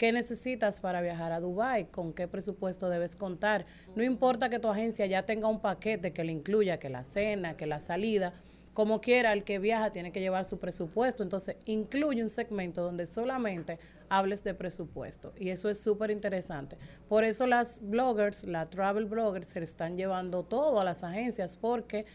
¿Qué necesitas para viajar a Dubai? ¿Con qué presupuesto debes contar? No importa que tu agencia ya tenga un paquete que le incluya que la cena, que la salida, como quiera, el que viaja tiene que llevar su presupuesto. Entonces, incluye un segmento donde solamente hables de presupuesto. Y eso es súper interesante. Por eso las bloggers, las travel bloggers, se están llevando todo a las agencias porque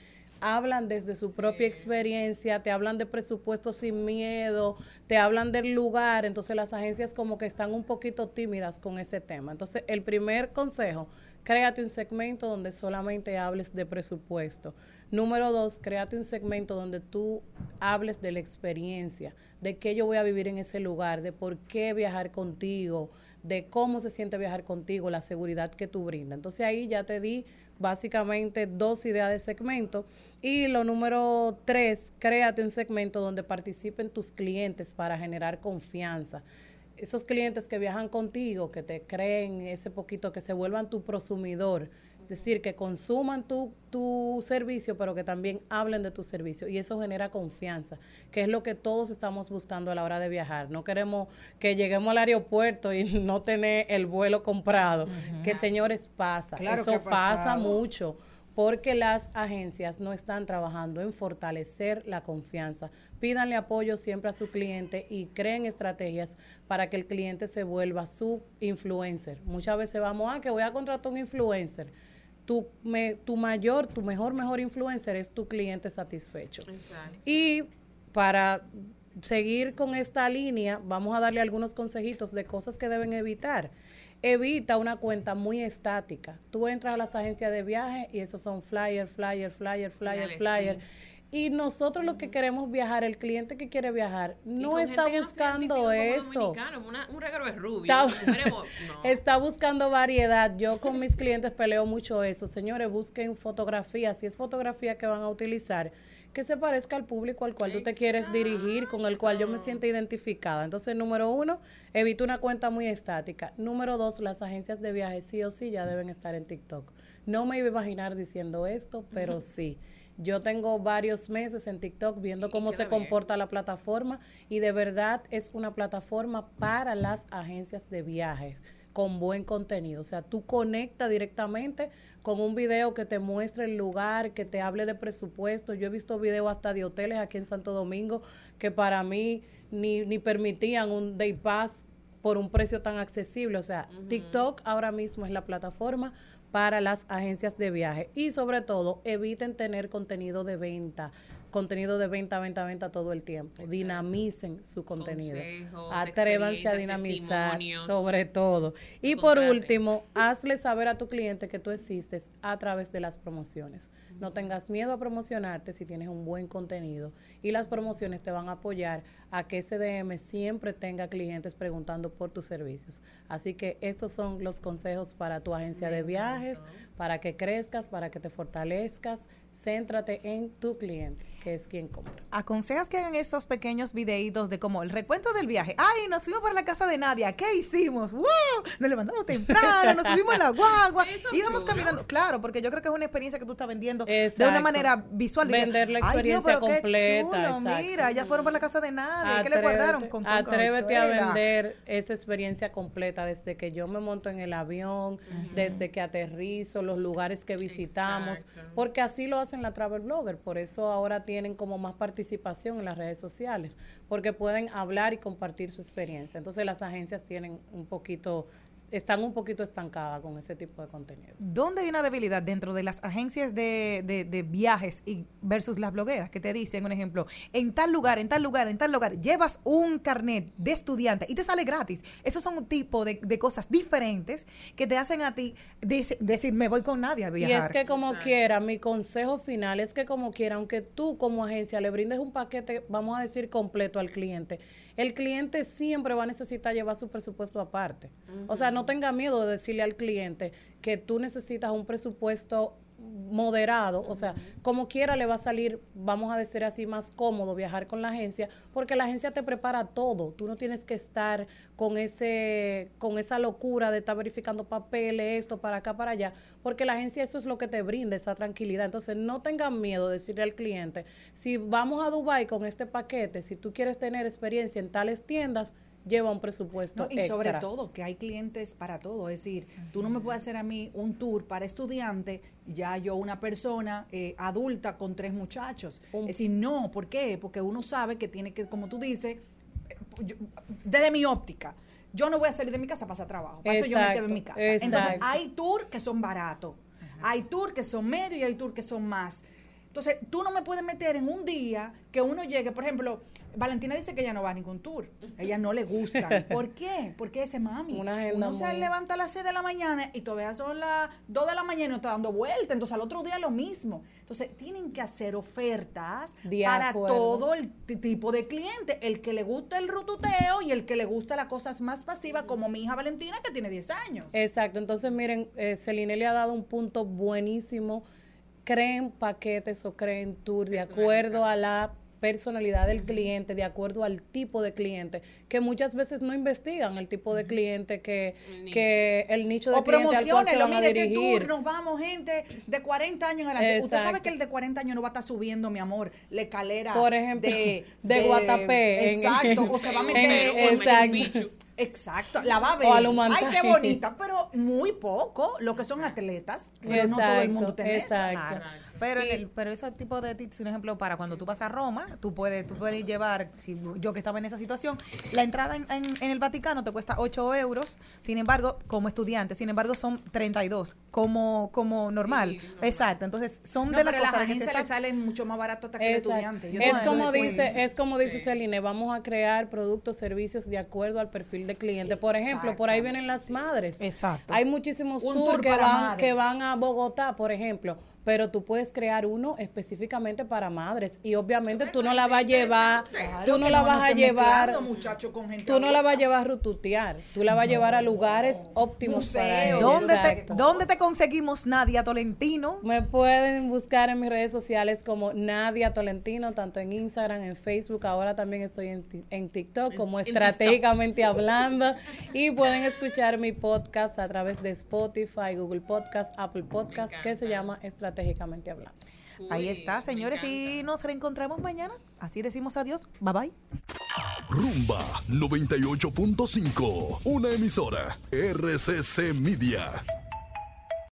hablan desde su propia experiencia, te hablan de presupuesto sin miedo, te hablan del lugar, entonces las agencias como que están un poquito tímidas con ese tema. Entonces, el primer consejo, créate un segmento donde solamente hables de presupuesto. Número dos, créate un segmento donde tú hables de la experiencia, de qué yo voy a vivir en ese lugar, de por qué viajar contigo, de cómo se siente viajar contigo, la seguridad que tú brindas. Entonces ahí ya te di básicamente dos ideas de segmento. Y lo número tres, créate un segmento donde participen tus clientes para generar confianza. Esos clientes que viajan contigo, que te creen ese poquito, que se vuelvan tu prosumidor. Es decir, que consuman tu, tu servicio, pero que también hablen de tu servicio. Y eso genera confianza, que es lo que todos estamos buscando a la hora de viajar. No queremos que lleguemos al aeropuerto y no tener el vuelo comprado. Que señores pasa. Claro eso pasa mucho porque las agencias no están trabajando en fortalecer la confianza. Pídanle apoyo siempre a su cliente y creen estrategias para que el cliente se vuelva su influencer. Muchas veces vamos a que voy a contratar un influencer. Tu, me- tu mayor, tu mejor, mejor influencer es tu cliente satisfecho. Y para seguir con esta línea, vamos a darle algunos consejitos de cosas que deben evitar. Evita una cuenta muy estática. Tú entras a las agencias de viaje y esos son flyer, flyer, flyer, flyer, Dale, flyer. sí. Y nosotros lo que queremos viajar, el cliente que quiere viajar, no está no buscando eso. una- un regalo es rubio. Está, no. buscando variedad. Yo con mis clientes peleo mucho eso. Señores, busquen fotografía. Si es fotografía que van a utilizar, que se parezca al público al cual tú te quieres dirigir, con el cual yo me siento identificada. Entonces, número uno, evita una cuenta muy estática. Número dos, las agencias de viajes sí o sí ya deben estar en TikTok. No me iba a imaginar diciendo esto, pero sí. Yo tengo varios meses en TikTok viendo cómo se comporta la plataforma y de verdad es una plataforma para las agencias de viajes con buen contenido. O sea, tú conectas directamente con un video que te muestre el lugar, que te hable de presupuesto. Yo he visto videos hasta de hoteles aquí en Santo Domingo que para mí ni, ni permitían un day pass por un precio tan accesible. O sea, TikTok ahora mismo es la plataforma para las agencias de viaje y sobre todo eviten tener contenido de venta, contenido de venta, venta, venta todo el tiempo. Dinamicen su contenido. Consejos, Atrévanse a dinamizar sobre todo. Y por último, hazle saber a tu cliente que tú existes a través de las promociones. No tengas miedo a promocionarte si tienes un buen contenido y las promociones te van a apoyar a que SDM siempre tenga clientes preguntando por tus servicios. Así que estos son los consejos para tu agencia de viajes, para que crezcas, para que te fortalezcas. Céntrate en tu cliente, que es quien compra. aconsejas que hagan estos pequeños videitos de como el recuento del viaje. Ay, nos fuimos para la casa de Nadia. ¿Qué hicimos? ¡Wow! Nos levantamos temprano, nos subimos en la guagua, íbamos caminando. Claro, porque yo creo que es una experiencia que tú estás vendiendo de Exacto. una manera visual. Vender la "Ay, Dios, experiencia completa, chulo, exacto. Mira, ya fueron para la casa de Nadia. ¿Qué le guardaron? Con, con atrévete a vender esa experiencia completa desde que yo me monto en el avión, desde que aterrizo, los lugares que visitamos, porque así lo hacen la travel blogger, por eso ahora tienen como más participación en las redes sociales, porque pueden hablar y compartir su experiencia. Entonces las agencias tienen un poquito, están un poquito estancadas con ese tipo de contenido. ¿Dónde hay una debilidad dentro de las agencias de, de- de viajes y versus las blogueras que te dicen, un ejemplo, en tal lugar, en tal lugar, en tal lugar, llevas un carnet de estudiante y te sale gratis? Esos son un tipo de, de cosas diferentes que te hacen a ti dec- decir, me voy con nadie a Y viajar. es que como quiera, mi consejo final es que como quiera, aunque tú como agencia le brindes un paquete, vamos a decir, completo al cliente, el cliente siempre va a necesitar llevar su presupuesto aparte. O sea, no tenga miedo de decirle al cliente que tú necesitas un presupuesto moderado, o sea, como quiera le va a salir, vamos a decir así, más cómodo viajar con la agencia, porque la agencia te prepara todo, tú no tienes que estar con ese, con esa locura de estar verificando papeles, esto para acá, para allá, porque la agencia eso es lo que te brinda, esa tranquilidad. Entonces, no tengan miedo de decirle al cliente, si vamos a Dubai con este paquete, si tú quieres tener experiencia en tales tiendas, lleva un presupuesto No, y sobre todo que hay clientes para todo. Es decir, tú no me puedes hacer a mí un tour para estudiante, ya yo una persona eh, adulta con tres muchachos. Es decir, no, ¿por qué? Porque uno sabe que tiene que, como tú dices, eh, yo- desde mi óptica. Yo no voy a salir de mi casa para hacer trabajo. Para eso yo me quedo en mi casa. Exacto, Entonces, hay tours que son baratos. Hay tours que son medios y hay tours que son más. Entonces, tú no me puedes meter en un día que uno llegue, por ejemplo, Valentina dice que ella no va a ningún tour. Ella no le gusta. ¿Por qué? Porque ese mami. Una uno se muy- levanta a las 6 de la mañana y todavía son las 2 de la mañana y no está dando vuelta. Entonces, al otro día lo mismo. Entonces, tienen que hacer ofertas De para acuerdo. todo el tipo de cliente. El que le gusta el rututeo y el que le gusta las cosas más pasivas, como mi hija Valentina, que tiene 10 años. Exacto, entonces miren, eh, Celine le ha dado un punto buenísimo. Creen paquetes o creen tours de acuerdo a la personalidad del cliente, de acuerdo al tipo de cliente, que muchas veces no investigan el tipo de cliente que, que el nicho de o cliente al cual se promociones, van a mire, dirigir. tour nos vamos gente de 40 años en adelante. Usted sabe Exacto. que el de 40 años no va a estar subiendo, mi amor, la escalera Por ejemplo, de, de Guatapé, en- Exacto, o se va a en- meter exacto. Exacto, la va a ver. Ay, qué bonita, pero muy poco lo que son atletas, pero no todo el mundo tiene. Claro. Pero, en el, pero ese tipo de tips, un ejemplo, para cuando tú vas a Roma, tú puedes, tú puedes llevar, si yo que estaba en esa situación, la entrada en, en- en el Vaticano te cuesta 8 euros, sin embargo, como estudiante, sin embargo, son 32, como, como normal. Exacto, entonces son No, de las pero las cosas que se agencias le está- salen mucho más barato hasta que el Exacto. estudiante. Yo Es como dice, es como dice Celine, vamos a crear productos, servicios de acuerdo al perfil de cliente. Por ejemplo, por ahí vienen las madres. Exacto. Hay muchísimos tours tour que para van, madres. que van a Bogotá, por ejemplo. Pero tú puedes crear uno específicamente para madres y obviamente tú no la vas a llevar, Claro, tú no la vas a llevar, tú no la vas a llevar a rututear, tú la vas a llevar a lugares óptimos para ellos. ¿Dónde te, Exacto. ¿Dónde te conseguimos Nadia Tolentino? Me pueden buscar en mis redes sociales como Nadia Tolentino, tanto en Instagram, en Facebook. Ahora también estoy en, ti- en TikTok como en Estratégicamente Hablando. Y pueden escuchar mi podcast a través de Spotify, Google Podcast, Apple Podcast, que se llama Estratégicamente Hablando. Ahí está, señores, y nos reencontramos mañana. Así decimos adiós. Bye bye. Rumba 98.5, una emisora RCC Media.